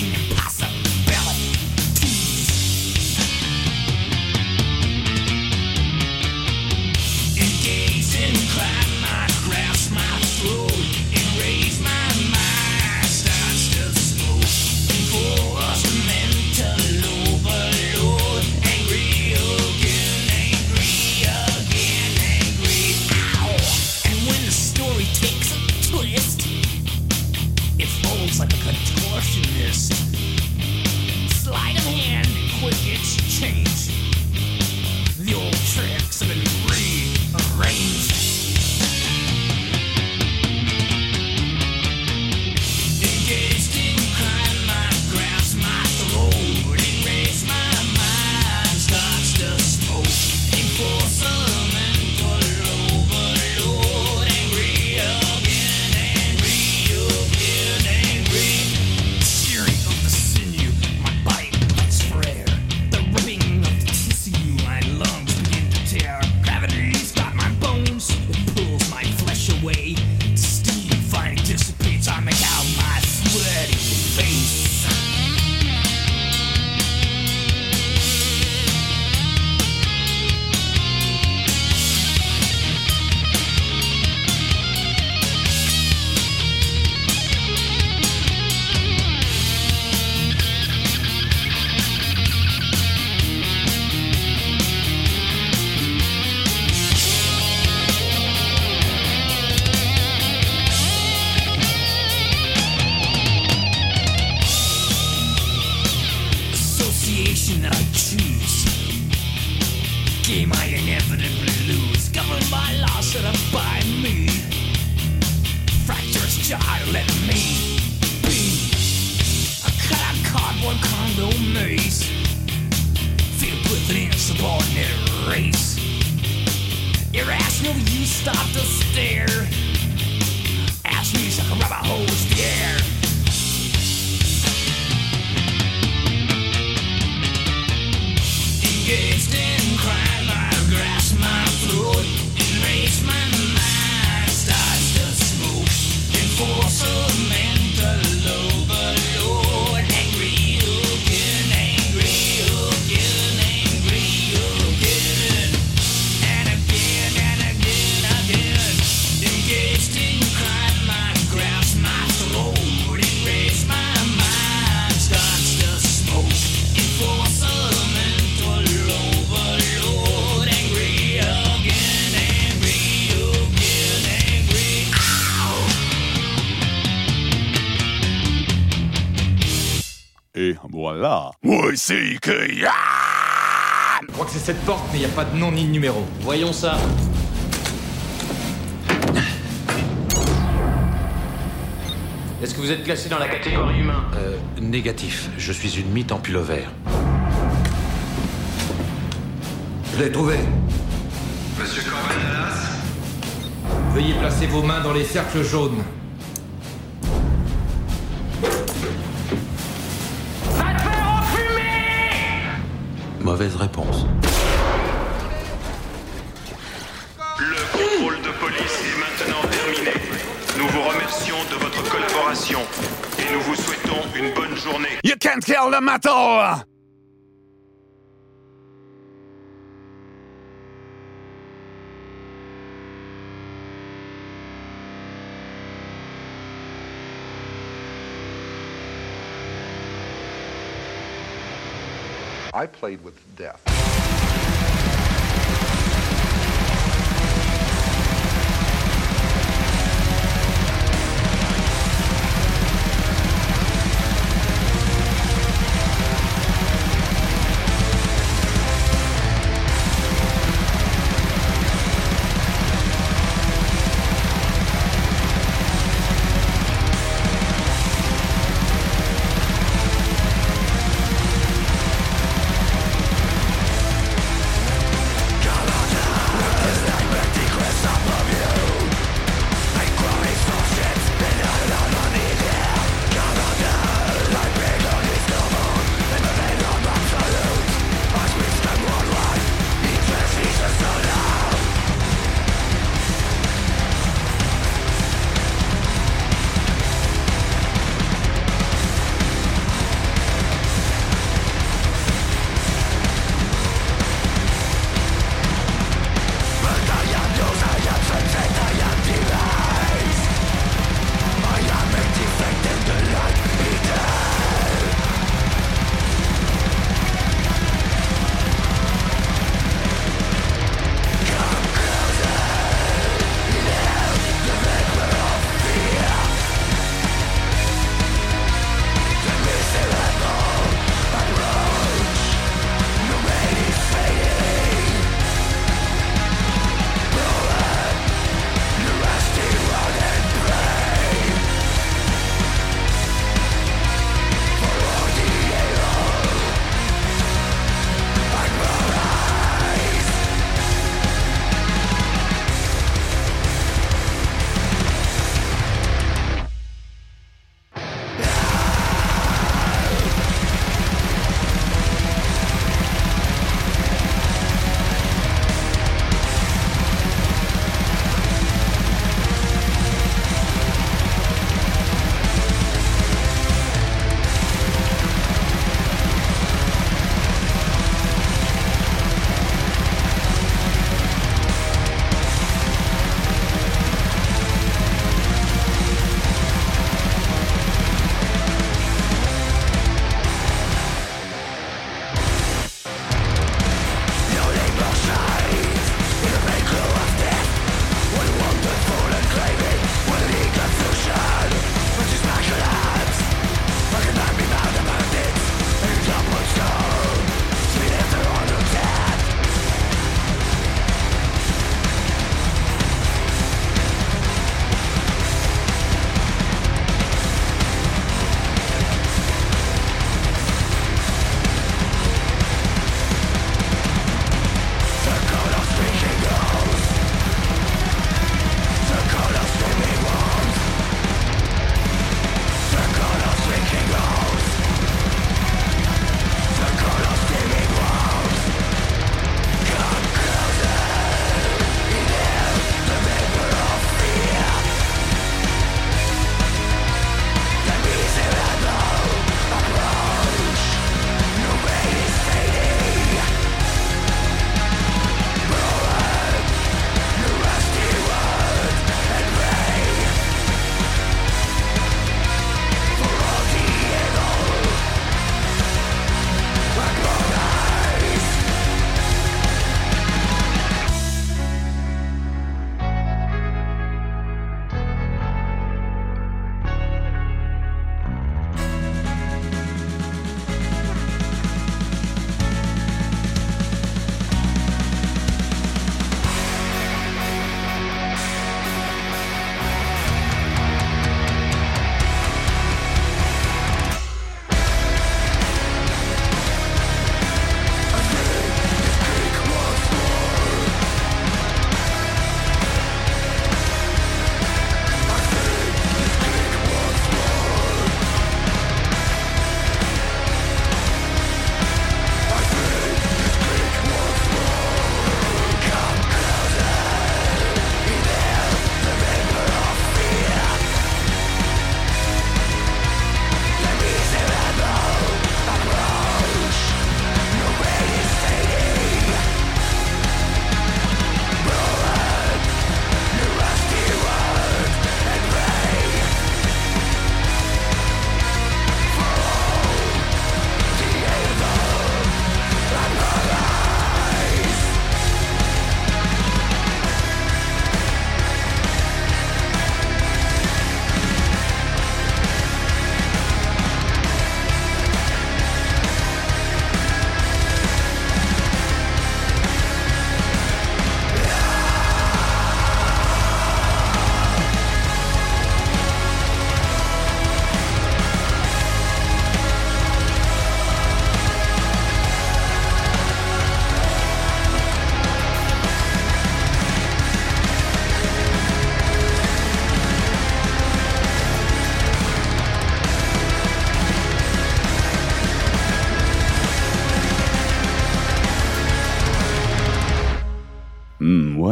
slide cette porte, mais il n'y a pas de nom ni de numéro. Voyons ça. Est-ce que vous êtes classé dans la catégorie humain? Euh, Négatif. Je suis une mythe en pullover. Je l'ai trouvé. Monsieur Corban Dallas Veuillez placer vos mains dans les cercles jaunes. the! I played with death.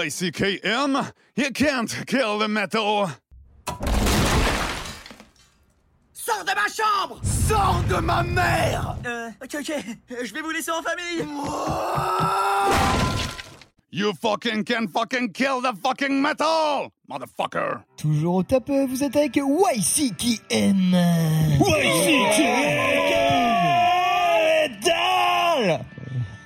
YCKM, you can't kill the metal. Sors de ma chambre! Sors de ma mère! Euh, ok, ok, je vais vous laisser en famille. You fucking can fucking kill the fucking metal, motherfucker. Toujours au top, euh, vous êtes avec YCKM. Metal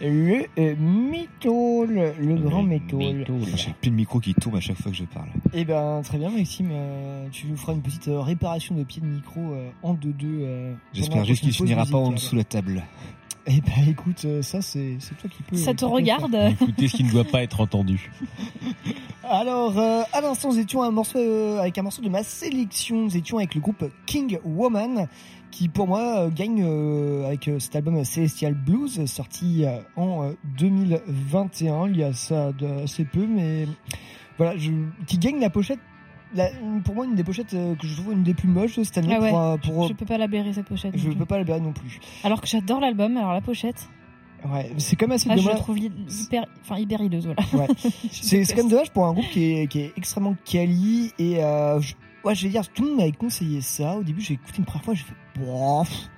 Le euh, métal, le grand métal. J'ai plus de micro qui tombe à chaque fois que je parle. Eh ben très bien Maxime, euh, tu nous feras une petite euh, réparation de pied de micro euh, en 2-2. euh, pendant J'espère juste qu'il prochaine finira pas en dessous la table. Eh ben écoute, euh, ça c'est toi qui peux. Ça te regarde faire. Écoutez ce qui ne doit pas être entendu. Alors, euh, à l'instant, nous étions un morceau, euh, avec un morceau de ma sélection. Nous étions avec le groupe King Woman, qui pour moi euh, gagne euh, avec euh, cet album Celestial Blues, sorti en euh, 2021. Il y a ça assez peu, mais voilà, je, qui gagne la pochette. la- pour moi, une des pochettes que je trouve une des plus moches de cette année. Ah ouais. pour, pour- Je peux pas la blairer cette pochette. je peux pas la blairer non plus. Alors que j'adore l'album, alors la pochette. Ouais, c'est comme assez Ah, je dommage. la trouve hyper, enfin hyper hideuse, voilà. Ouais. c'est c'est comme dommage pour un groupe qui est, qui est extrêmement quali et euh, je, ouais, je vais dire, tout le monde m'avait conseillé ça. Au début, j'ai écouté une première fois, j'ai fait bof.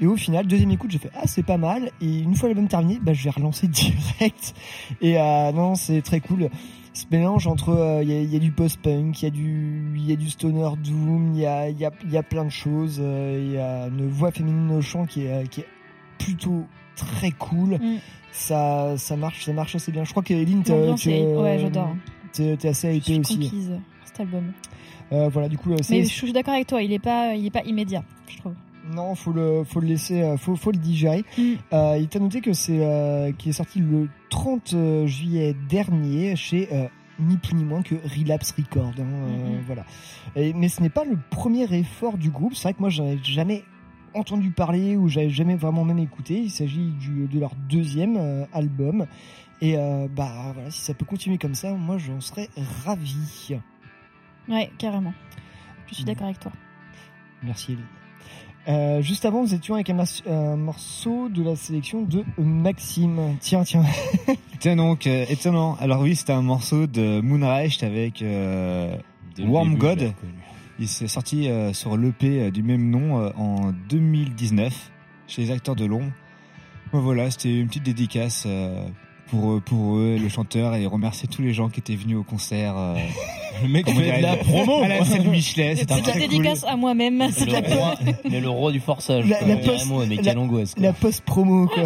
Et au final, deuxième écoute, j'ai fait ah c'est pas mal. Et une fois l'album terminé, bah je vais relancer direct. Et euh, non, c'est très cool. Ce mélange entre euh, il y, a, il y a du post-punk, il y a du il y a du stoner doom, il y a il y a il y a plein de choses. euh, Il y a une voix féminine au chant qui est euh, qui est plutôt très cool. Mm. Ça ça marche ça marche assez bien. Je crois que Eline, t'as- L'ambiance tu- ouais, j'adore. T'es t'es assez hypé aussi. Conquise cet album. Euh, voilà, du coup, euh, Mais je suis d'accord avec toi, il est pas, il est pas immédiat, je trouve. non, faut le faut le laisser, euh, faut faut le digérer. Mm. Euh, il t'a noté que c'est euh, qui est sorti le 30 juillet dernier chez euh, ni plus ni moins que Relapse Record. hein, Mhm. Voilà. Et- mais ce n'est pas le premier effort du groupe. C'est vrai que moi, j'en ai jamais entendu parler ou j'avais jamais vraiment même écouté. Il s'agit de leur deuxième album. Et bah voilà, si ça peut continuer comme ça, moi j'en serais ravi. Ouais, carrément. Je Mm. suis d'accord avec toi. Merci Elie. Euh, juste avant, nous étions avec un, morceau de la sélection de Maxime. Tiens, tiens. Tiens donc, euh, étonnant. Alors oui, c'était un morceau de Moonreich avec euh, Warm God. Il s'est sorti euh, sur l'EP euh, du même nom euh, en 2019 chez les acteurs de l'ombre. Voilà, c'était une petite dédicace euh, pour eux, pour eux, le chanteur, et remercier tous les gens qui étaient venus au concert. euh, Le mec fait de la promo. à la scène Michelet, C'est très cool. dédicace à moi-même. Mais le, roi, mais le roi du forçage. La- quoi. la poste- mais la- quelle angoisse. quoi. La post-promo, quoi.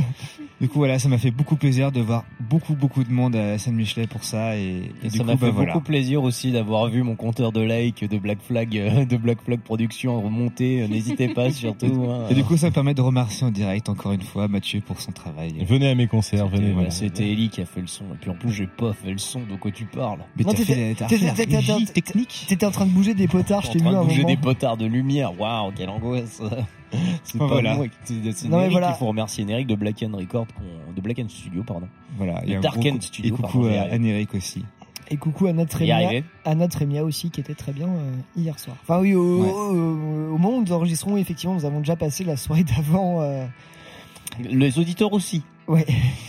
Du coup, voilà, ça m'a fait beaucoup plaisir de voir beaucoup, beaucoup de monde à la scène Michelet pour ça, et, et Et du ça m'a fait bah, voilà. beaucoup plaisir aussi d'avoir vu mon compteur de like de Black Flag, euh, de Black Flag Production remonter. Euh, N'hésitez pas surtout. hein. Et du coup, ça me permet de remercier en direct encore une fois Mathieu pour son travail. Venez à mes concerts, C'était- venez. voilà. C'était Qui a fait le son. Et puis en plus, j'ai pas fait le son de quoi tu parles. Mais Non, t'as t'étais- fait, t'as t'étais- fait la t'étais- régie t'étais- technique. T'étais en train de bouger des potards, je en t'ai vu train à de bouger moment. des potards de lumière. Waouh, quelle angoisse. C'est pas voilà. moi. qui- C'est Non, mais voilà. qu'il faut remercier Neric de Black Record, qu'on- de Black Studio, pardon. Voilà, un Dark gros End coup- Studio, Et coucou à. Anne-Éric aussi. Et coucou à Nat Y Remia, arriver. à Nat Remia aussi, qui était très bien euh, hier soir. Enfin oui, au, Ouais. au- au moment où nous enregistrons, effectivement, nous avons déjà passé la soirée d'avant. euh, Les auditeurs aussi. ouais.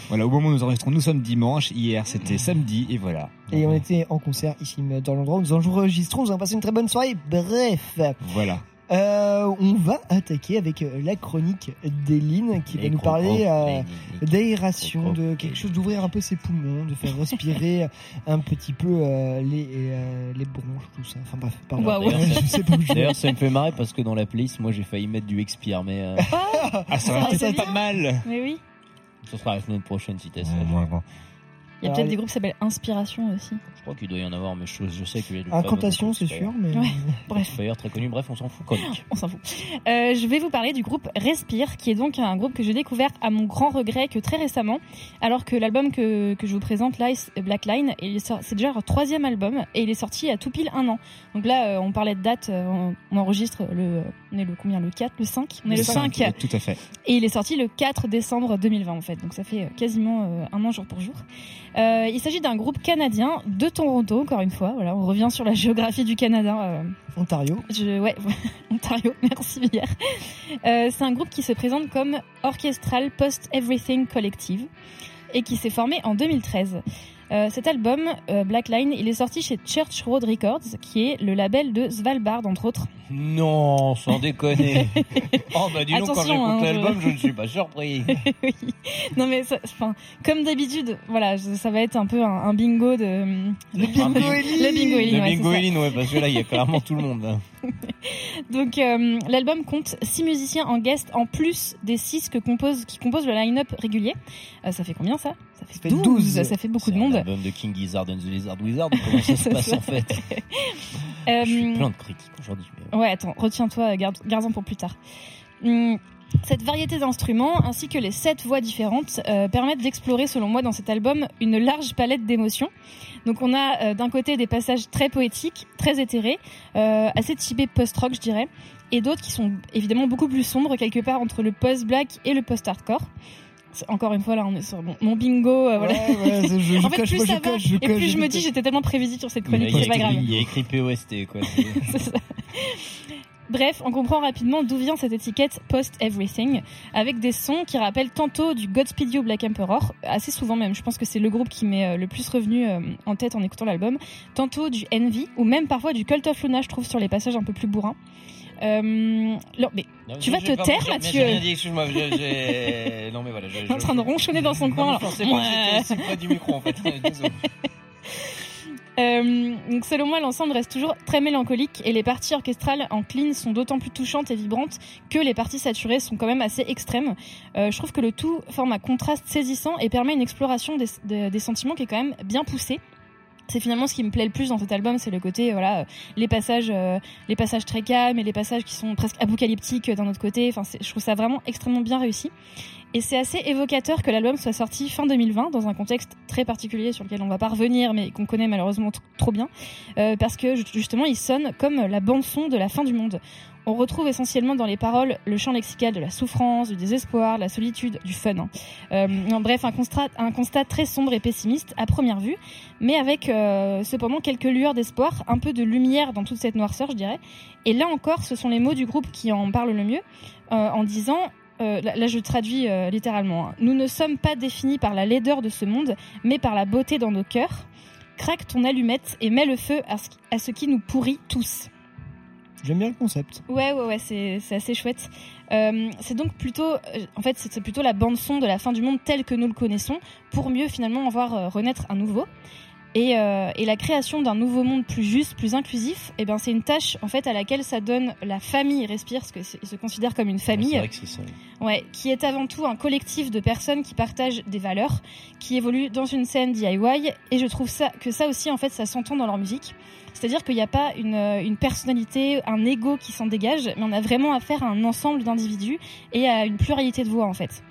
Voilà, au moment où nous enregistrons, nous sommes dimanche. Hier, c'était samedi, et voilà. Et on était en concert ici dans l'endroit où nous enregistrons. Nous avons passé une très bonne soirée. Bref, Voilà. Euh, on va attaquer avec euh, la chronique d'Eline qui va nous parler euh, d'aération, de quelque chose d'ouvrir un peu ses poumons, de faire respirer un petit peu euh, les, euh, les bronches, tout ça. Enfin bref, pardon. Ça- je vais. D'ailleurs, ça me fait marrer parce que dans la playlist, moi, j'ai failli mettre du Expire, mais euh, Ah, ça Ah, va peut-être bien. pas mal. Mais oui. ce sera la semaine prochaine si t'es ça. Ouais, ouais, ouais. Il y a peut-être des groupes qui s'appellent Inspiration aussi. Je crois qu'il doit y en avoir, mais je, je sais qu'il y a du Incantation, c'est sûr, mais. Ouais. Bref. D'ailleurs, très connu, bref, on s'en fout. Chronique. On s'en fout. Euh, je vais vous parler du groupe Respire, qui est donc un groupe que j'ai découvert à mon grand regret que très récemment, alors que l'album que, que je vous présente Black Line, c'est déjà leur troisième album, et il est sorti il y a tout pile un an. Donc là, euh, on parlait de date, euh, on, on enregistre le, on est le combien, le 4, le 5 On est le 5, Tout à fait. et il est sorti le 4 décembre 2020 en fait, donc ça fait quasiment un an jour pour jour. Euh, il s'agit d'un groupe canadien de Toronto, encore une fois. Voilà, on revient sur la géographie du Canada. euh, Ontario. je, ouais, Ontario, merci Bière. Euh, c'est un groupe qui se présente comme Orchestral Post Everything Collective et qui s'est formé en 2013. Euh, cet album, euh, Black Line, il est sorti chez Church Road Records, qui est le label de Svalbard, entre autres. Non, sans déconner. oh bah dis donc, quand j'écoute hein, l'album, je- je ne suis pas surpris. oui. Non mais, ça- comme d'habitude, voilà, je- ça va être un peu un, un bingo de... Le bingo Le bingo Elie, Le ouais, bingo ouais, parce que là, il y a clairement tout le monde. hein. là. Donc euh, l'album compte six musiciens en guest en plus des six que compose, qui composent le line-up régulier. Euh, ça fait combien ça? Ça fait, fait 12. 12. Ça fait beaucoup de un monde. album de King Gizzard and the Lizard Wizard. Comment ça se passe en fait? Euh, Je suis plein de critiques aujourd'hui. Ouais, attends, retiens-toi, garde, garde-en pour plus tard. Hum, Cette variété d'instruments ainsi que les sept voix différentes euh, permettent d'explorer, selon moi, dans cet album, une large palette d'émotions. Donc on a euh, d'un côté des passages très poétiques, très éthérés, euh, assez typés post-rock, je dirais, et d'autres qui sont évidemment beaucoup plus sombres, quelque part entre le post-black et le post-hardcore. Encore une fois, là, on est sur mon, mon bingo. euh, voilà. Ouais, ouais, je- je en fait, plus moi, je ça va, et plus je je me dis, j'étais tellement prévisible sur cette chronique, c'est pas grave. il y a écrit POST, quoi. C'est ça. Bref, on comprend rapidement d'où vient cette étiquette post-everything, avec des sons qui rappellent tantôt du Godspeed You Black Emperor, assez souvent même, je pense que c'est le groupe qui m'est euh, le plus revenu euh, en tête en écoutant l'album, tantôt du Envy, ou même parfois du Cult of Luna, je trouve, sur les passages un peu plus bourrins. Euh, alors, mais tu vas te taire, Mathieu dit, excuse-moi. j'ai- Non, mais voilà. je- est en train de ronchonner dans son Non, coin. je pensais pas Ouais. aussi près du micro, en fait. Euh, donc selon moi, l'ensemble reste toujours très mélancolique et les parties orchestrales en clean sont d'autant plus touchantes et vibrantes que les parties saturées sont quand même assez extrêmes. Euh, je trouve que le tout forme un contraste saisissant et permet une exploration des, des- des sentiments qui est quand même bien poussée. C'est finalement ce qui me plaît le plus dans cet album, c'est le côté voilà les passages, euh, les passages très calmes et les passages qui sont presque apocalyptiques d'un autre côté. Enfin, je trouve ça vraiment extrêmement bien réussi. Et c'est assez évocateur que l'album soit sorti fin 2020 dans un contexte très particulier sur lequel on va pas revenir mais qu'on connaît malheureusement tr- trop bien euh, parce que ju- justement il sonne comme la bande son de la fin du monde. On retrouve essentiellement dans les paroles le champ lexical de la souffrance, du désespoir, la solitude, du fun. hein. Euh, bref, un constat, très sombre et pessimiste à première vue, mais avec euh, cependant quelques lueurs d'espoir, un peu de lumière dans toute cette noirceur, je dirais. Et là encore, ce sont les mots du groupe qui en parlent le mieux, euh, en disant là, je traduis littéralement. hein. Nous ne sommes pas définis par la laideur de ce monde, mais par la beauté dans nos cœurs. Craque ton allumette et mets le feu à ce qui nous pourrit tous. J'aime bien le concept. Ouais, ouais, ouais, c'est assez chouette. Euh, c'est donc plutôt, euh, en fait, c'est plutôt la bande son de la fin du monde telle que nous le connaissons, pour mieux finalement en voir euh, renaître un nouveau. Et, euh, et la création d'un nouveau monde plus juste, plus inclusif, eh ben c'est une tâche en fait à laquelle ça donne la famille respire, parce qu'ils se considèrent comme une famille. C'est vrai que c'est ça. Ouais, qui est avant tout un collectif de personnes qui partagent des valeurs, qui évoluent dans une scène DIY, et je trouve ça que ça aussi en fait ça s'entend dans leur musique. C'est-à-dire qu'il n'y a pas une, euh, une personnalité, un ego qui s'en dégage, mais on a vraiment affaire à un ensemble d'individus et à une pluralité de voix en fait.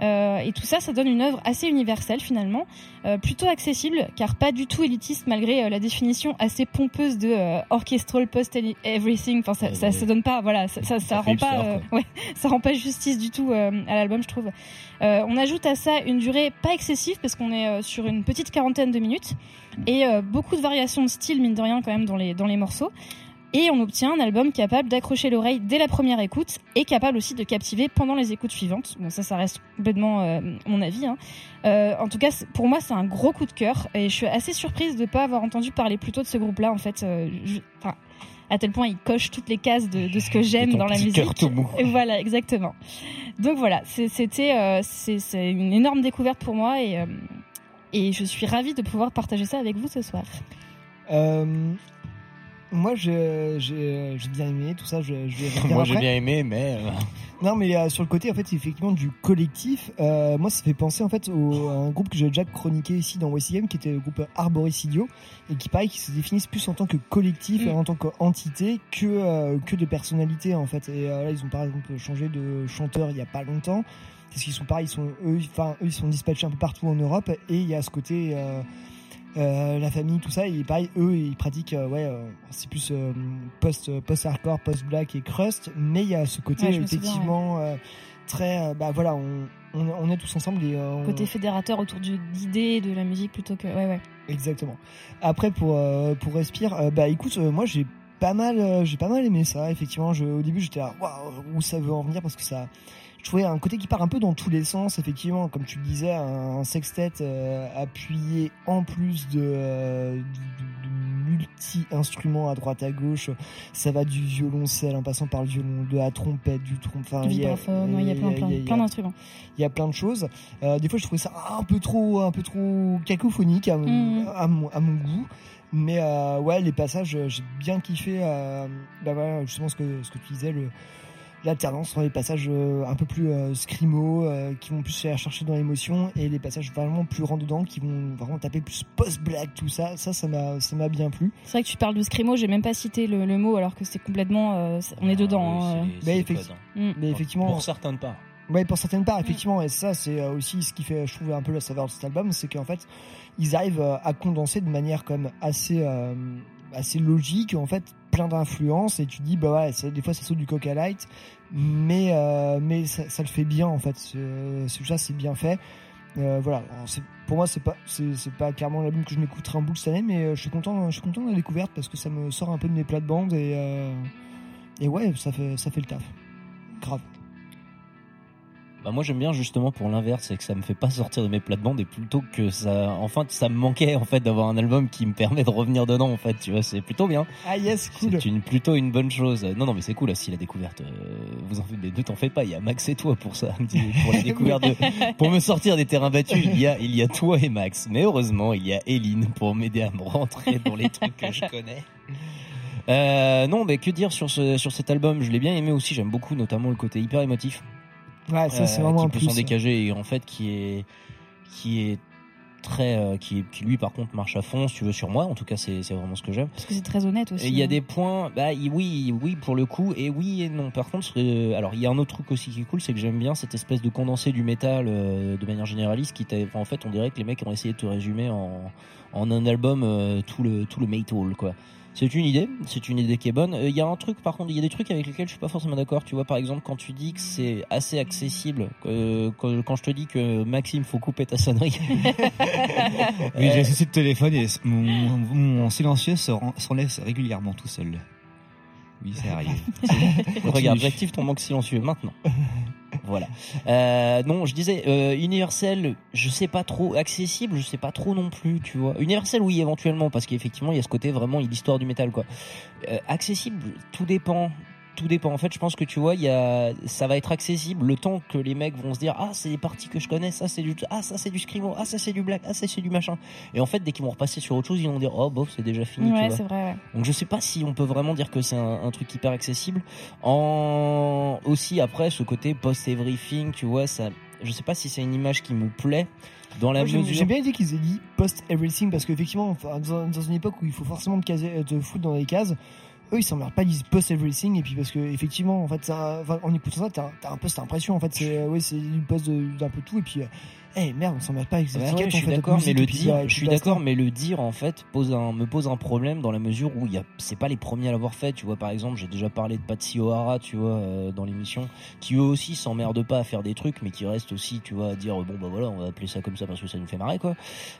Euh, et tout ça, ça donne une œuvre assez universelle finalement, euh, plutôt accessible, car pas du tout élitiste malgré euh, la définition assez pompeuse de orchestral post everything. Enfin, ça, ça, ça donne pas, voilà, ça, rend pas, ouais, ça rend pas justice du tout à l'album, je trouve. On ajoute à ça une durée pas excessive parce qu'on est sur une petite quarantaine de minutes et beaucoup de variations de style mine de rien quand même dans les dans les morceaux. Et on obtient un album capable d'accrocher l'oreille dès la première écoute et capable aussi de captiver pendant les écoutes suivantes. Bon, ça, ça reste complètement euh, mon avis. Hein. Euh, en tout cas, pour moi, c'est un gros coup de cœur et je suis assez surprise de ne pas avoir entendu parler plus tôt de ce groupe-là. En fait, euh, je- à tel point, il coche toutes les cases de, de ce que j'aime dans la petit musique. cœur tout mou. Et voilà, exactement. Donc voilà, c'était euh, c'est une énorme découverte pour moi et euh, et je suis ravie de pouvoir partager ça avec vous ce soir. Euh, moi, j'ai bien aimé tout ça. Je, je Moi, j'ai bien aimé, mais. euh, Non, mais euh, sur le côté, en fait, effectivement, du collectif, euh, moi, ça fait penser, en fait, au, à un groupe que j'ai déjà chroniqué ici dans WCM, qui était le groupe Arboricidio, et qui, pareil, qui se définissent plus en tant que collectif Mm. et en tant qu'entité que, euh, que de personnalité, en fait. Et là, ils ont, par exemple, changé de chanteur il y a pas longtemps. Parce qu'ils sont pareil, ils sont, eux, enfin, eux, ils sont dispatchés un peu partout en Europe, et il y a ce côté, euh, la famille, tout ça, et pareil, eux, ils pratiquent, euh, ouais, euh, c'est plus euh, post, post-hardcore, post-black et crust, mais il y a ce côté, Ouais, souviens, effectivement, euh, très, bah voilà, on, on, on est tous ensemble et euh, on- Côté fédérateur autour d'idées, de la musique plutôt que. Ouais, ouais. Exactement. Après pour euh, pour Respire, bah écoute, euh, moi j'ai pas mal euh, j'ai pas mal aimé ça. Effectivement, je, au début j'étais là, waouh, où ça veut en venir parce que ça, je trouvais un côté qui part un peu dans tous les sens. Effectivement, comme tu le disais, un, sextet euh, appuyé en plus de, euh, de, de multi instruments à droite à gauche. Ça va du violoncelle en passant par le violon, de la trompette, du trompe. Enfin, Du il y a- plein, d'instruments. il y a plein de choses. Euh, des fois, je trouvais ça un peu trop, un peu trop cacophonique à, mon- Mhm. à, mon, à mon goût. Mais euh, ouais, les passages, j'ai bien kiffé. Bah voilà, justement ce que ce que tu disais, le l'alternance entre les passages euh, un peu plus euh, scrimo, euh, qui vont plus faire chercher dans l'émotion, et les passages vraiment plus rentre dedans, qui vont vraiment taper plus post-black, tout ça. Ça, ça m'a, ça m'a bien plu. C'est vrai que tu parles de scrimo, j'ai même pas cité le, le mot alors que c'est complètement. euh, on est dedans. hein, Mais, c'est effecti- code, hein. mais effectivement. Pour certaines parts. Ouais, pour certaines parts, effectivement, et ça, c'est aussi ce qui fait, je trouve, un peu la saveur de cet album, c'est qu'en fait, ils arrivent à condenser de manière comme assez, euh, assez logique, en fait, plein d'influences, et tu dis, bah ouais, des fois, ça saute du Coca Light, mais, euh, mais ça, le fait bien, en fait, c'est ça, c'est bien fait. Euh, voilà, pour moi, c'est pas, c'est pas clairement l'album que je m'écouterai en boucle cette année, mais euh, je suis content, je suis content de la découverte parce que ça me sort un peu de mes plates-bandes et, et ouais, ça fait, ça fait le taf. Grave. Bah moi j'aime bien justement pour l'inverse, c'est que ça me fait pas sortir de mes plates-bandes et plutôt que ça, enfin ça me manquait en fait d'avoir un album qui me permet de revenir dedans en fait, tu vois, c'est plutôt bien. Ah yes, cool. C'est une plutôt une bonne chose. Non non mais c'est cool aussi la découverte. euh, vous en faites, ne t'en fais pas, il y a Max et toi pour ça, pour la découverte, de- pour me sortir des terrains battus. Il y a il y a toi et Max, mais heureusement il y a Eline pour m'aider à me rentrer dans les trucs que je connais. Euh, non, mais que dire sur ce sur cet album? Je l'ai bien aimé aussi. J'aime beaucoup, notamment le côté hyper émotif. Ouais, ça, c'est Euh, vraiment qui un peut s'en dégager et en fait qui est qui est très euh, qui lui par contre marche à fond si tu veux sur moi en tout cas c'est c'est vraiment ce que j'aime Parce que c'est très honnête aussi. et il y a hein. des points bah oui oui pour le coup et oui et non par contre euh, alors il y a un autre truc aussi qui est cool c'est que j'aime bien cette espèce de condensé du métal euh, de manière généraliste qui enfin, en fait on dirait que les mecs ont essayé de te résumer en en un album euh, tout le tout le metal quoi c'est une idée, c'est une idée qui est bonne. Euh, Il y a un truc, par contre, il y a des trucs avec lesquels je suis pas forcément d'accord. Tu vois, par exemple, quand tu dis que c'est assez accessible, euh, quand, quand je te dis que Maxime, faut couper ta sonnerie. Oui, j'ai souci de téléphone et mon, mon- mon silencieux s'enlève régulièrement tout seul. Oui, ça arrive. Regarde, j'active ton manque silencieux maintenant. Voilà. Euh, non, je disais euh, universel, je sais pas trop accessible, je sais pas trop non plus, tu vois. Universel, oui, éventuellement, parce qu'effectivement, il y a ce côté vraiment, il y a l'histoire du métal, quoi. Euh, accessible, tout dépend. Tout dépend. En fait, je pense que tu vois, il y a, ça va être accessible le temps que les mecs vont se dire, ah, c'est des parties que je connais, ça c'est du, ah, ça c'est du scrimo, ah, ça c'est du black, ah, ça c'est du machin. Et en fait, dès qu'ils vont repasser sur autre chose, ils vont dire, oh, bof, c'est déjà fini, tu vois. vrai. ouais. Donc je sais pas si on peut vraiment dire que c'est un, un truc hyper accessible. En aussi après ce côté post everything, tu vois, ça, je sais pas si c'est une image qui me plaît dans la mesure. J'aime bien l'idée qu'ils aient dit post everything parce qu'effectivement, dans, dans une époque où il faut forcément te, caser, te foutre dans les cases, eux ils s'emmerdent pas, ils disent post everything et puis parce que effectivement, en fait, ça, en écoutant ça, t'as un peu cette impression en fait, c'est euh, ouais, c'est du post d'un peu tout et puis, euh, hey, merde, on s'emmerde pas avec ces Ouais, étiquettes, ouais, je suis d'accord, mais le dire, je suis d'accord, mais le dire en fait pose un, me pose un problème dans la mesure où il c'est pas les premiers à l'avoir fait. Tu vois, par exemple, j'ai déjà parlé de Patsy O'Hara, tu vois, euh, dans l'émission, qui eux aussi s'emmerdent pas à faire des trucs, mais qui restent aussi, tu vois, à dire bon bah voilà, on va appeler ça comme ça parce que ça nous fait marrer quoi.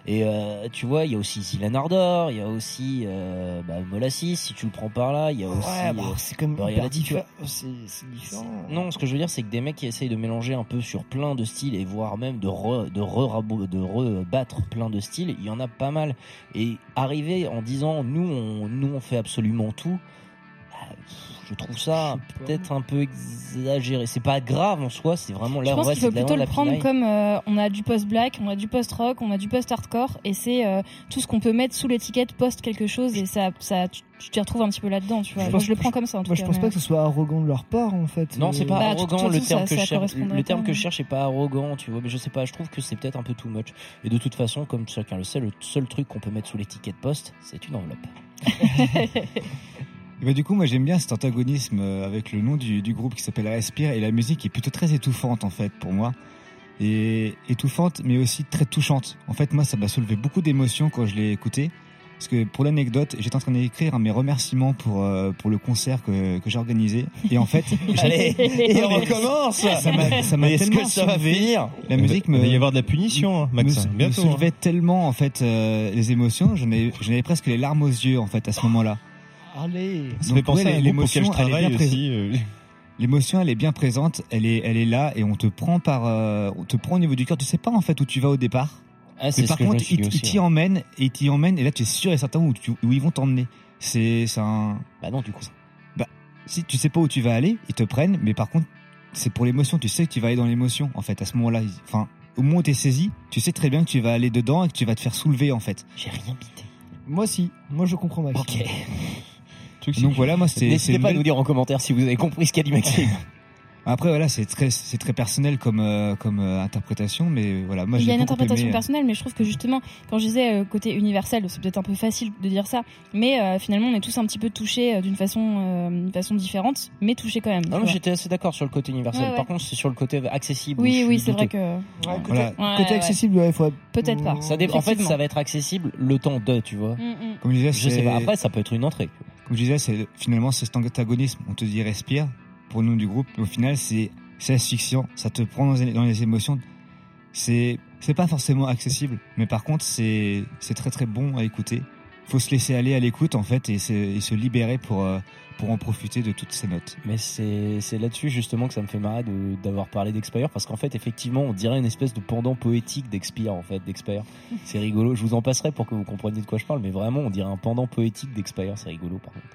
Et euh, tu vois, il y a aussi Zilan Ardor, il y a aussi euh, bah, Molassis, si tu le prends par là, il y a aussi. Ouais, bah, c'est comme hyper tu vois. C'est c'est différent. Non, ce que je veux dire, c'est que des mecs qui essayent de mélanger un peu sur plein de styles et voire même de re, de re, rebattre plein de styles, il y en a pas mal. Et arriver en disant nous on, nous on fait absolument tout, je trouve ça peut-être un peu exagéré. C'est pas grave en soi, c'est vraiment là Je en pense qu'il faut plutôt le prendre comme euh, on a du post-black, on a du post-rock, on a du post-hardcore, et c'est euh, tout ce qu'on peut mettre sous l'étiquette post quelque chose, et ça, ça, tu t'y retrouves un petit peu là-dedans, tu vois. Je pense- je le prends comme ça en tout Moi, cas. je pense mais- pas que ce soit arrogant de leur part en fait. Non, c'est pas Euh, Bah, arrogant. Le terme ça- que je ça cherche, correspondrait le terme pas, que je cherche est pas arrogant, tu vois. Mais je sais pas. Je trouve que c'est peut-être un peu too much. Et de toute façon, comme chacun le sait, le seul truc qu'on peut mettre sous l'étiquette poste, c'est une enveloppe. Et bah, du coup, moi j'aime bien cet antagonisme euh, avec le nom du, du groupe qui s'appelle Aspire et la musique est plutôt très étouffante en fait pour moi. Et étouffante mais aussi très touchante. En fait, moi ça m'a soulevé beaucoup d'émotions quand je l'ai écouté. Parce que pour l'anecdote, j'étais en train d'écrire mes remerciements pour, euh, pour le concert que, que j'ai organisé. Et en fait, Allez, et on recommence. Ça m'a ça m'a est-ce tellement que ça va finir La musique me. Il va y avoir de la punition, hein, Max, me, me hein. soulevait tellement en fait euh, les émotions. J'en avais, j'en avais presque les larmes aux yeux en fait à ce moment-là. Allez. Ça Donc, fait penser ouais, à je l'émotion, elle est travaille aussi. euh, L'émotion, elle est bien présente, elle est, elle est là, et on te prend par, euh, on te prend au niveau du cœur. Tu sais pas en fait où tu vas au départ. Ah, c'est mais par je contre, ils t'y ouais. emmènent, et ils t'y emmènent, et là, tu es sûr et certain où, tu- où ils vont t'emmener. C'est, un. Bah non, du coup. Bah, si tu sais pas où tu vas aller, ils te prennent, mais par contre, c'est pour l'émotion. Tu sais que tu vas aller dans l'émotion, en fait, à ce moment-là. Enfin, au moment où t'es saisi, tu sais très bien que tu vas aller dedans et que tu vas te faire soulever, en fait. J'ai rien bité. Moi si, moi je comprends Max. Ok. Donc voilà, moi, c'est. c'est N'hésitez pas à nous dire en commentaire si vous avez compris ce qu'a dit Maxime. Après voilà, c'est très c'est très personnel comme euh, comme euh, interprétation, mais voilà, moi il y a une interprétation aimé, euh, personnelle, mais je trouve que justement, quand je disais euh, côté universel, c'est peut-être un peu facile de dire ça, mais euh, finalement, on est tous un petit peu touchés euh, d'une façon, euh, différente, mais touchés quand même. Ah, vois. j'étais assez d'accord sur le côté universel. Ouais, ouais. Par contre, c'est sur le côté accessible. Oui, oui, c'est vrai que. Ouais, côté, Voilà. Ouais, côté ouais. accessible, ouais, faut. Peut-être pas. Ça dé- En fait, ça va être accessible le temps de, tu vois. Mm, mm. Comme je disais, Je sais c'est- pas. Après, ça peut être une entrée. Comme je disais, c'est finalement c'est cet antagonisme. On te dit respire pour nous du groupe. mais Au final, c'est c'est asphyxiant. Ça te prend dans les, dans les émotions. C'est c'est pas forcément accessible, mais par contre c'est c'est très très bon à écouter. Faut se laisser aller à l'écoute en fait et, se- et se libérer pour euh, pour en profiter de toutes ces notes. Mais c'est c'est là-dessus justement que ça me fait marrer de- d'avoir parlé d'Expire parce qu'en fait effectivement on dirait une espèce de pendant poétique d'Expire en fait d'Expire. C'est rigolo. Je vous en passerai pour que vous compreniez de quoi je parle, mais vraiment on dirait un pendant poétique d'Expire. C'est rigolo par contre.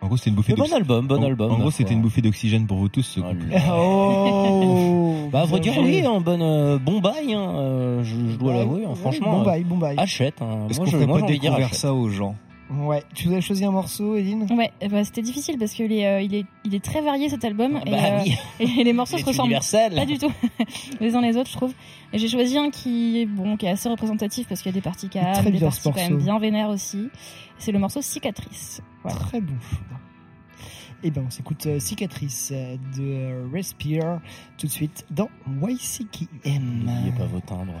En gros, c'était une bouffée Mais bon album, bon en- album. En gros, c'était une bouffée d'oxygène pour vous tous. ce Oh. Oh. Bah, à vrai dire, oui, un bon, euh, bon bail, hein, euh, je, je dois Ouais, l'avouer. hein, ouais, franchement, Bon bail, bon bail. achète. Hein. Est-ce Moi, qu'on moi, pas découvrir achète. ça aux gens? Ouais. Tu voudrais choisir un morceau, Eline Ouais, eh ben, c'était difficile parce que les, euh, il, est, il est très varié cet album et, Bah euh, oui. et les morceaux se ressemblent universel. pas du tout les uns les autres, je trouve. Et j'ai choisi un qui, est- bon, qui est assez représentatif parce qu'il y a des parties calmes, des bien, parties quand même bien vénères aussi. C'est le morceau Cicatrice. Voilà. Très bon choix. Et ben on s'écoute euh, Cicatrice euh, de euh, Respire tout de suite dans YCKM. N'oubliez pas vos timbres.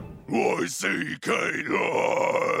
Y-C-K live!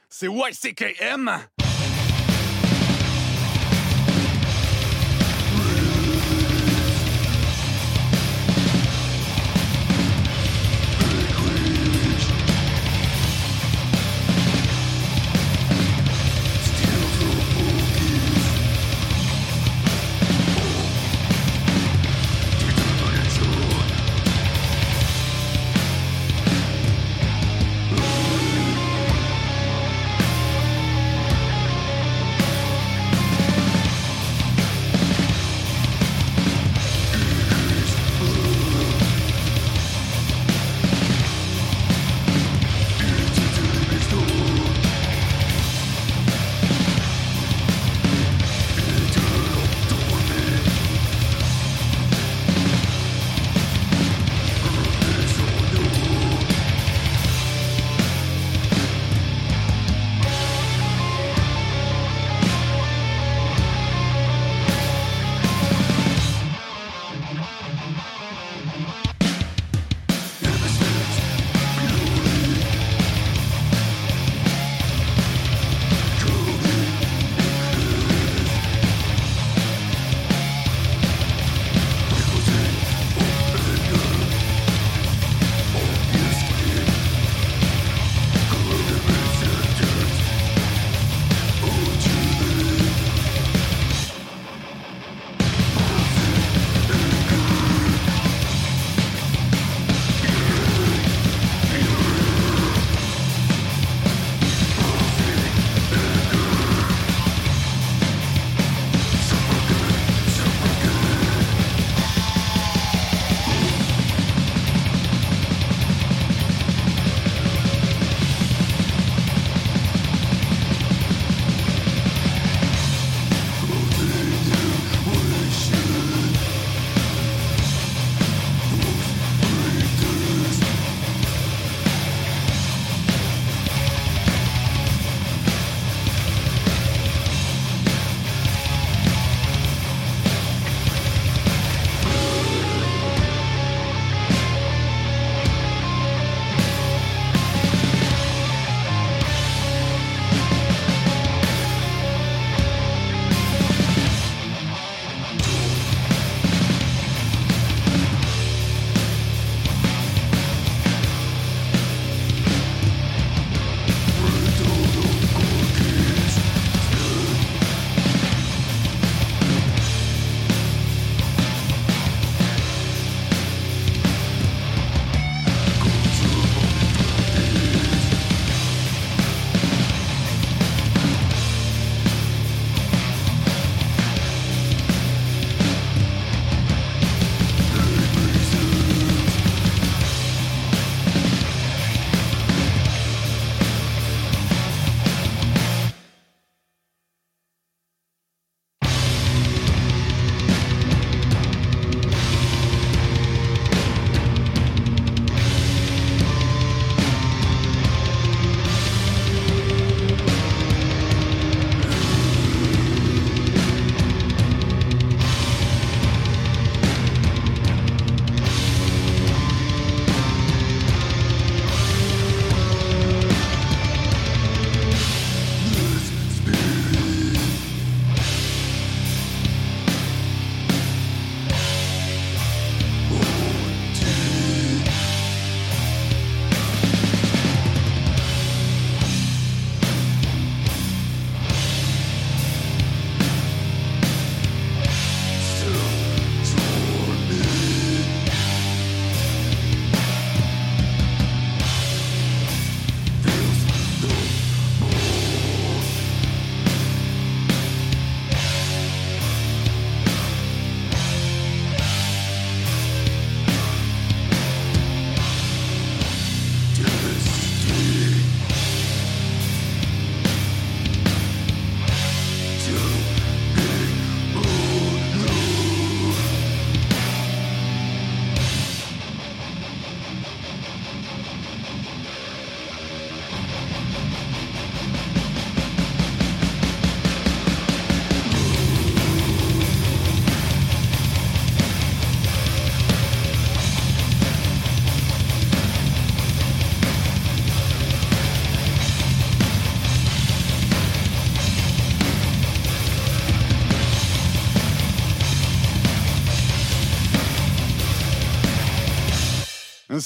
c'est YCKM.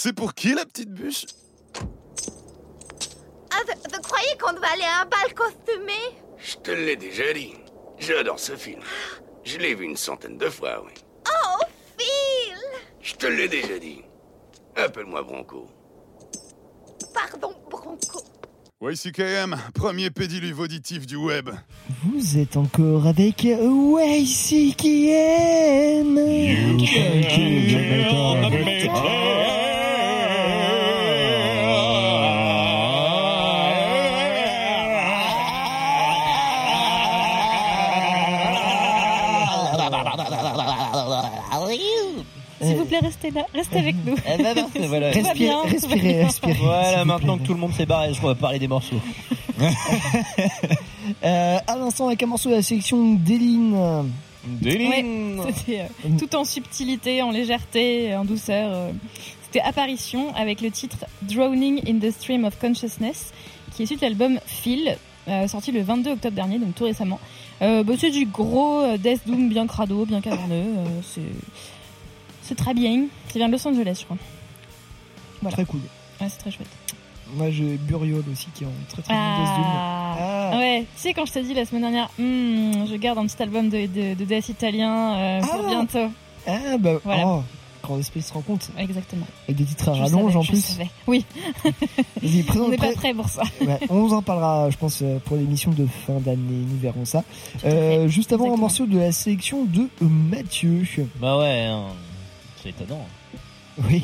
C'est pour qui la petite bûche? Ah, je, je croyais qu'on devait aller à un bal costumé? Je te l'ai déjà dit. J'adore ce film. Je l'ai vu une centaine de fois, oui. Oh, Phil Je te l'ai déjà dit. Appelle-moi Bronco. Pardon, Bronco. YCKM, premier pédiluve auditif du web. Vous êtes encore avec YC qui aime. S'il vous plaît, restez là, restez avec nous. Eh ben non, voilà. Bien, va bien. Voilà, maintenant que tout le monde s'est barré, on va parler des morceaux. Euh, à l'instant, avec un morceau de la sélection d'Eline. Ouais, c'était euh, tout en subtilité, en légèreté, en douceur. euh, C'était Apparition avec le titre Drowning in the Stream of Consciousness, qui est issu de l'album Phil, euh, sorti le 22 octobre dernier, donc tout récemment. Euh, bah, c'est du gros Death Doom bien crado, bien caverneux. euh, c'est c'est très bien. Vient de Los Angeles, je crois. Voilà. Très cool. Ouais, c'est très chouette. Moi, j'ai Buriol aussi qui est en très très bon Death Doom. Ah. Ouais, tu sais, quand je t'ai dit la semaine dernière, Hmm, je garde un petit album de, de, de death italien euh, pour Ah. bientôt. Ah bah, Voilà. oh, grand esprit se rencontre. Exactement. Avec des titres à rallonge en je plus. savais. Oui. Vas-y, présente- On n'est pas prêt pour ça. Ouais, on vous en parlera, je pense, euh, pour l'émission de fin d'année. Nous verrons ça. Euh, juste avant, un morceau de la sélection de Mathieu. Bah ouais, hein. C'est étonnant. Oui.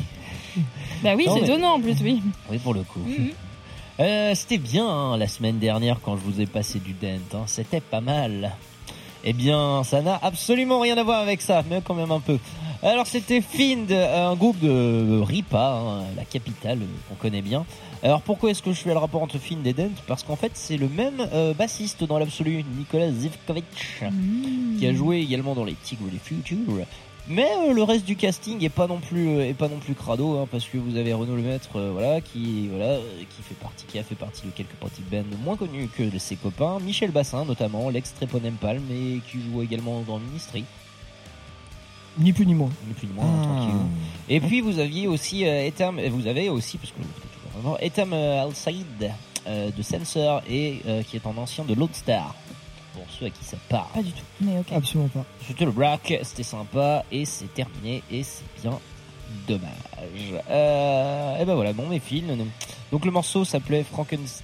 Bah oui, c'est mais- étonnant en plus, oui. Oui, pour le coup. Mhm. Euh, C'était bien hein, la semaine dernière quand je vous ai passé du dent. hein. C'était pas mal. Eh bien, ça n'a absolument rien à voir avec ça, mais quand même un peu. Alors, c'était Find, un groupe de Ripa, hein, la capitale euh, qu'on connaît bien. Alors, pourquoi est-ce que je fais le rapport entre Find et Dent? Parce qu'en fait, c'est le même euh, bassiste dans l'absolu, Nicolas Zivkovic, qui a joué également dans les Tigres du Future. Mais euh, le reste du casting est pas non plus euh, est pas non plus crado hein, parce que vous avez Renaud Lemaître euh, voilà qui voilà euh, qui fait partie qui a fait partie de quelques petites bands moins connues que de ses copains Michel Bassin notamment l'ex Treponem Palm et qui joue également dans Ministry Ni plus ni moins. ni plus ni moins tranquille. et puis vous aviez aussi euh, Etam vous avez aussi parce que Etam euh, Al-Saïd euh, de Sensor et euh, qui est un ancien de Lodestar pour ceux à qui ça parle Pas du tout, mais ok. Absolument pas. c'était le brack, c'était sympa et c'est terminé et c'est bien dommage. Euh, et ben voilà, bon mes films. Donc le morceau s'appelait Frankenstein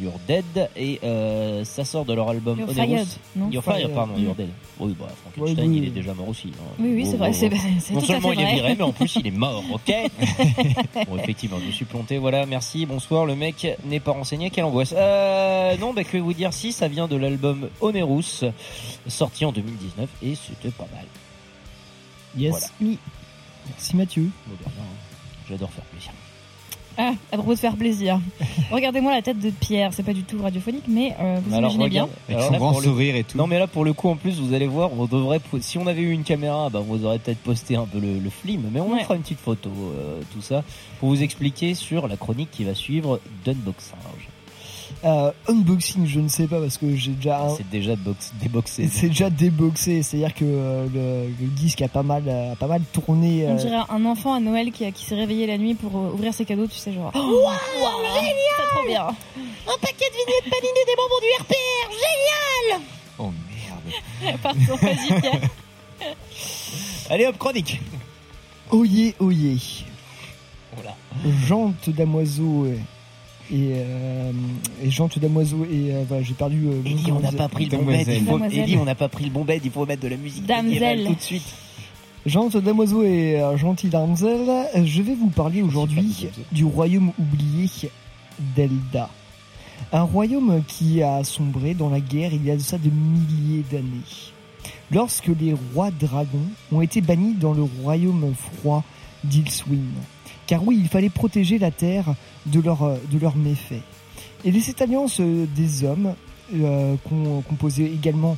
You're Dead et euh, ça sort de leur album You're Onerous. Fired, non You're Fired, pardon, Mm. You're Dead. Oui, bah Frankenstein oui. il est déjà mort aussi. hein. Oui, oui, c'est vrai, c'est- c'est non tout à seulement fait il est vrai. viré, mais en plus il est mort, ok Bon, effectivement, je me suis planté, voilà, merci, bonsoir, le mec n'est pas renseigné, quelle angoisse. Euh, non, bah, que vous dire si, ça vient de l'album Onerous, sorti en 2019, et c'était pas mal. Yes. Voilà. Oui. Merci Mathieu. Hein. J'adore faire plaisir. Ah, à propos de faire plaisir. Regardez-moi la tête de Pierre, c'est pas du tout radiophonique, mais euh, vous Alors, imaginez bien. regarde, alors là, pour le- Non, mais là, pour le coup, en plus, vous allez voir, on devrait, po- si on avait eu une caméra, bah, on vous aurait peut-être posté un peu le, le film, mais on vous Ouais. fera une petite photo, euh, tout ça, pour vous expliquer sur la chronique qui va suivre d'unboxage. Euh, unboxing, je ne sais pas parce que j'ai déjà. un- C'est déjà box, déboxé. C'est déjà déboxé, c'est-à-dire que euh, le, le disque a pas mal, a pas mal tourné. On euh, dirait un enfant à Noël qui, a- qui s'est réveillé la nuit pour euh, ouvrir ses cadeaux, tu sais, genre. Waouh, génial C'est trop bien Un paquet de vignettes paninées des bonbons du RPR, génial Oh merde. Pardon, vas-y Pierre. Allez hop, chronique Oyez, oyez. Voilà. Jante damoiseau euh, et, euh, et damoiseau et euh, voilà, j'ai perdu. Euh, Ellie, on n'a pas pris le bon bed, il faut. Ellie, on n'a pas pris le bon bed, il faut mettre de la musique Damsel. tout de suite. Jante damoiseau et euh, gentil damsel, je vais vous parler aujourd'hui du royaume oublié d'Elda. Un royaume qui a sombré dans la guerre il y a de ça de milliers d'années. Lorsque les rois dragons ont été bannis dans le royaume froid d'Ilswin. Car oui, il fallait protéger la terre de leurs euh, de méfaits. Et les cette alliance euh, des hommes, euh, com- composée également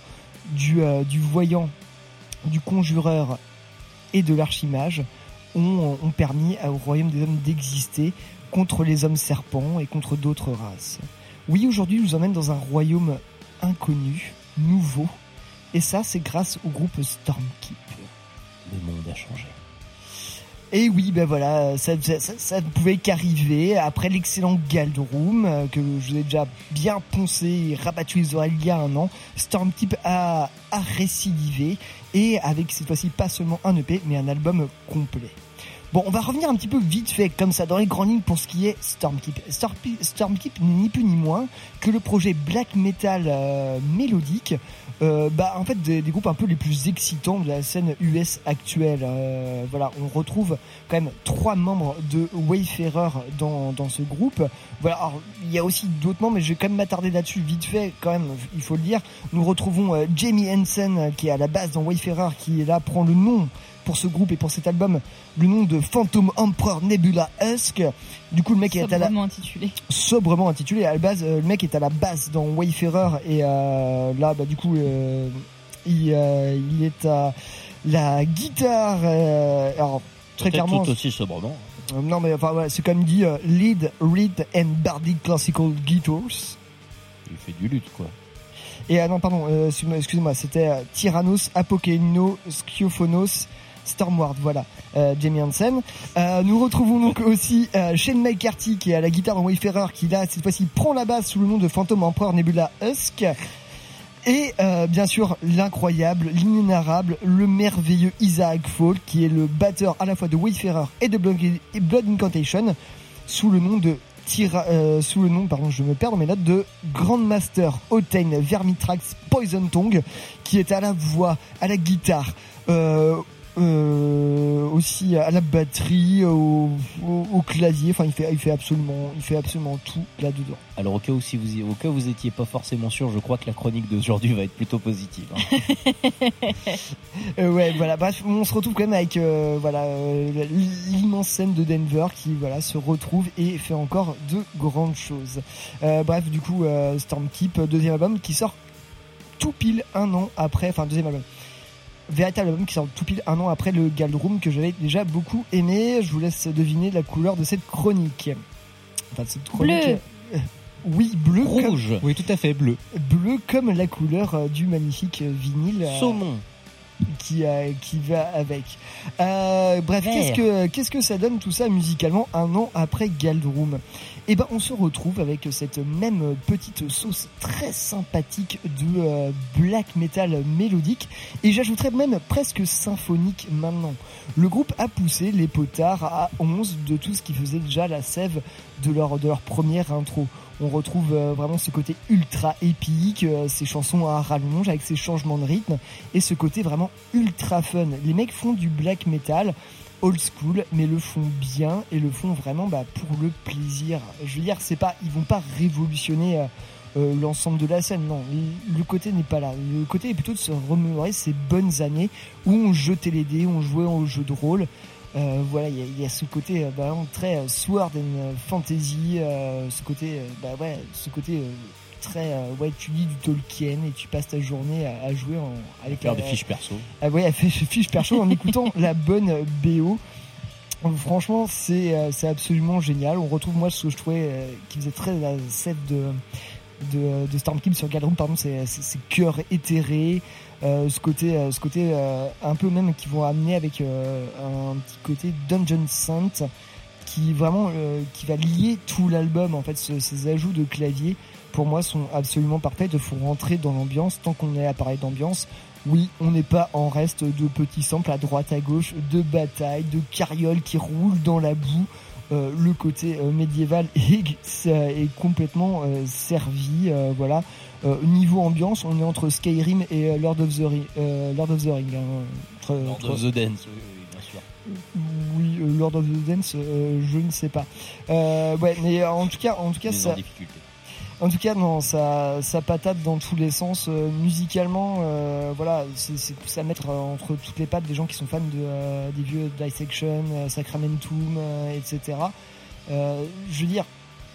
du, du voyant, du conjureur et de l'archimage, ont, ont permis au royaume des hommes d'exister contre les hommes serpents et contre d'autres races. Oui, aujourd'hui, je vous emmène dans un royaume inconnu, nouveau, et ça, c'est grâce au groupe Stormkeep. Le monde a changé. Et oui, ben voilà, ça, ne pouvait qu'arriver après l'excellent Galdroom euh, que je vous ai déjà bien poncé et rabattu les oreilles il y a un an. Stormkeep a, a récidivé et avec cette fois-ci pas seulement un EP mais un album complet. Bon, on va revenir un petit peu vite fait comme ça dans les grandes lignes pour ce qui est Stormkeep. Stormkeep, ni plus ni moins que le projet black metal euh, mélodique euh, bah en fait des, groupes un peu les plus excitants de la scène US actuelle. Euh, voilà, on retrouve quand même trois membres de Wayfarer dans, ce groupe. Voilà, alors, il y a aussi d'autres membres, mais je vais quand même m'attarder là-dessus vite fait, quand même, il faut le dire. Nous retrouvons Jamie Hansen euh, qui est à la base dans Wayfarer, qui là prend le nom pour ce groupe et pour cet album, le nom de Phantom Emperor Nebula Husk. Du coup, le mec est à la Sobrement intitulé. sobrement intitulé. À la base, euh, le mec est à la base dans Wayfarer et euh, là, bah, du coup, euh, il, euh, il est à la guitare. euh, alors très clairement. tout aussi sobrement. euh, non mais enfin ouais, c'est comme dit euh, lead, reed and bardic classical guitars. Il fait du lutte, quoi. Et ah non pardon, euh, excuse-moi, excusez-moi, c'était Tyrannos, Apokeino, Schiophonos, Stormward, voilà, euh, Jamie Hansen. Euh, nous retrouvons donc aussi euh, Shane McCarthy qui est à la guitare dans Wayfarer, qui là cette fois-ci prend la basse sous le nom de Phantom Emperor Nebula Husk. Et bien sûr l'incroyable, l'inénarrable, le merveilleux Isaac Fall qui est le batteur à la fois de Wayfarer et de Blood Incantation sous le nom de Grandmaster Otane Vermitrax Poison Tongue, qui est à la voix, à la guitare, euh, aussi à la batterie, au, au, au clavier. Enfin, il fait, il fait absolument, il fait absolument tout là-dedans. Alors au cas où si vous au cas où vous étiez pas forcément sûr, je crois que la chronique d'aujourd'hui va être plutôt positive. hein. Euh, ouais, voilà. Bref, on se retrouve quand même avec euh, voilà euh, l'immense scène de Denver qui voilà se retrouve et fait encore de grandes choses. Bref, du coup, Stormkeep, deuxième album qui sort tout pile un an après, enfin deuxième album. Véritable album qui sort tout pile un an après le Galdroom que j'avais déjà beaucoup aimé. Je vous laisse deviner la couleur de cette chronique. Enfin, de cette chronique. Bleu. oui, bleu. Rouge. Oui, tout à fait, bleu. Bleu comme la couleur euh, du magnifique euh, vinyle. euh, Saumon. qui, euh, qui va avec. Euh, bref, qu'est-ce que qu'est-ce que ça donne tout ça musicalement un an après Galdroom Eh ben, on se retrouve avec cette même petite sauce très sympathique de euh, black metal mélodique et j'ajouterais même presque symphonique maintenant. Le groupe a poussé les potards à 11 de tout ce qui faisait déjà la sève de leur de leur première intro. On retrouve euh, vraiment ce côté ultra épique, euh, ces chansons à rallonge avec ces changements de rythme et ce côté vraiment ultra fun. Les mecs font du black metal old school, mais le font bien et le font vraiment bah, pour le plaisir. Je veux dire, c'est pas, ils vont pas révolutionner euh, euh, l'ensemble de la scène. Non, le côté n'est pas là. Le côté est plutôt de se remémorer ces bonnes années où on jetait les dés, on jouait au jeu de rôle. Euh, voilà, il y a- ce côté très sword and fantasy, ce côté, bah ouais, ce côté très, euh, ouais, tu lis du Tolkien et tu passes ta journée à, à jouer en, avec Faire des fiches perso. ah ouais, elle fait fiche perso en écoutant la bonne BO. Franchement, c'est euh, c'est absolument génial. On retrouve moi ce que je trouvais euh, qui faisait très la set de de, de Stormkeep sur Galdroom, pardon, c'est ces cœurs éthérés, ce côté ce côté un peu même qui vont amener avec un petit côté Dungeon Saint qui vraiment euh, qui va lier tout l'album en fait ce- ces ajouts de clavier pour moi sont absolument parfaits il faut rentrer dans l'ambiance tant qu'on est à parler d'ambiance oui on n'est pas en reste de petits samples à droite à gauche de batailles de carrioles qui roulent dans la boue Euh, le côté euh, médiéval est, complètement euh, servi euh, voilà Euh, niveau ambiance on est entre Skyrim et Lord of the Ring euh, Lord of the Ring hein. Entre- Lord entre- of the Dance, oui, bien sûr. oui, Lord of the Dance, euh, je ne sais pas. Euh, ouais, mais en tout cas, en tout cas, ça, en difficulté. En tout cas, non, ça, ça patate dans tous les sens. euh, musicalement, euh, voilà, c'est à mettre euh, entre toutes les pattes des gens qui sont fans de, euh, des vieux Dissection, euh, Sacramentum, etc. Je veux dire,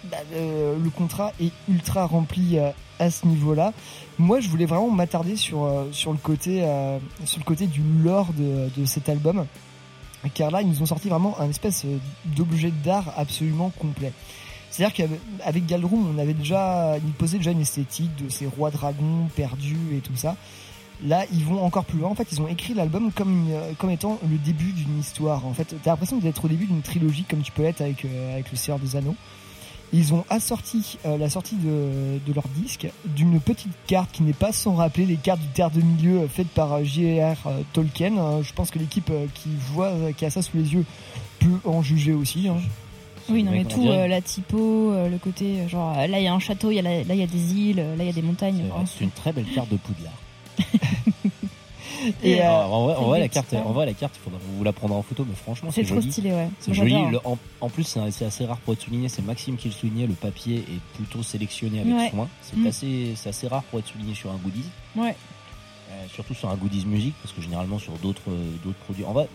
bah, le contrat est ultra rempli à ce niveau-là. Moi, je voulais vraiment m'attarder sur sur le côté sur le côté du lore de, de cet album, car là, ils nous ont sorti vraiment un espèce d'objet d'art absolument complet. C'est-à-dire qu'avec Galdroom, on avait déjà, il posait déjà une esthétique de ces rois dragons perdus et tout ça. Là, ils vont encore plus loin. En fait, ils ont écrit l'album comme comme étant le début d'une histoire. En fait, t'as l'impression d'être au début d'une trilogie, comme tu peux être avec euh, avec le Seigneur des Anneaux. Ils ont assorti euh, la sortie de, de leur disque d'une petite carte qui n'est pas sans rappeler les cartes du Terre de Milieu faites par euh, J.R. Tolkien. Euh, je pense que l'équipe qui voit, qui a ça sous les yeux, peut en juger aussi. hein. Oui, non, mais tout, euh, la typo, euh, le côté, euh, genre, là il y a un château, y a la- là il y a des îles, là il y a des montagnes. C'est une très belle carte de Poudlard. Et, euh, en vrai, en vrai, la carte, en vrai, la carte, il faudra vous la prendre en photo, mais franchement, C'est c'est trop joli. stylé, ouais. C'est J'adore. joli. Le- en, en plus, c'est un- c'est assez rare pour être souligné. C'est Maxime qui le soulignait. Le papier est plutôt sélectionné avec Ouais. soin. C'est Mm. assez, c'est assez rare pour être souligné sur un goodies. Ouais. Euh, surtout sur un goodies musique, parce que généralement sur d'autres, d'autres produits. En vrai,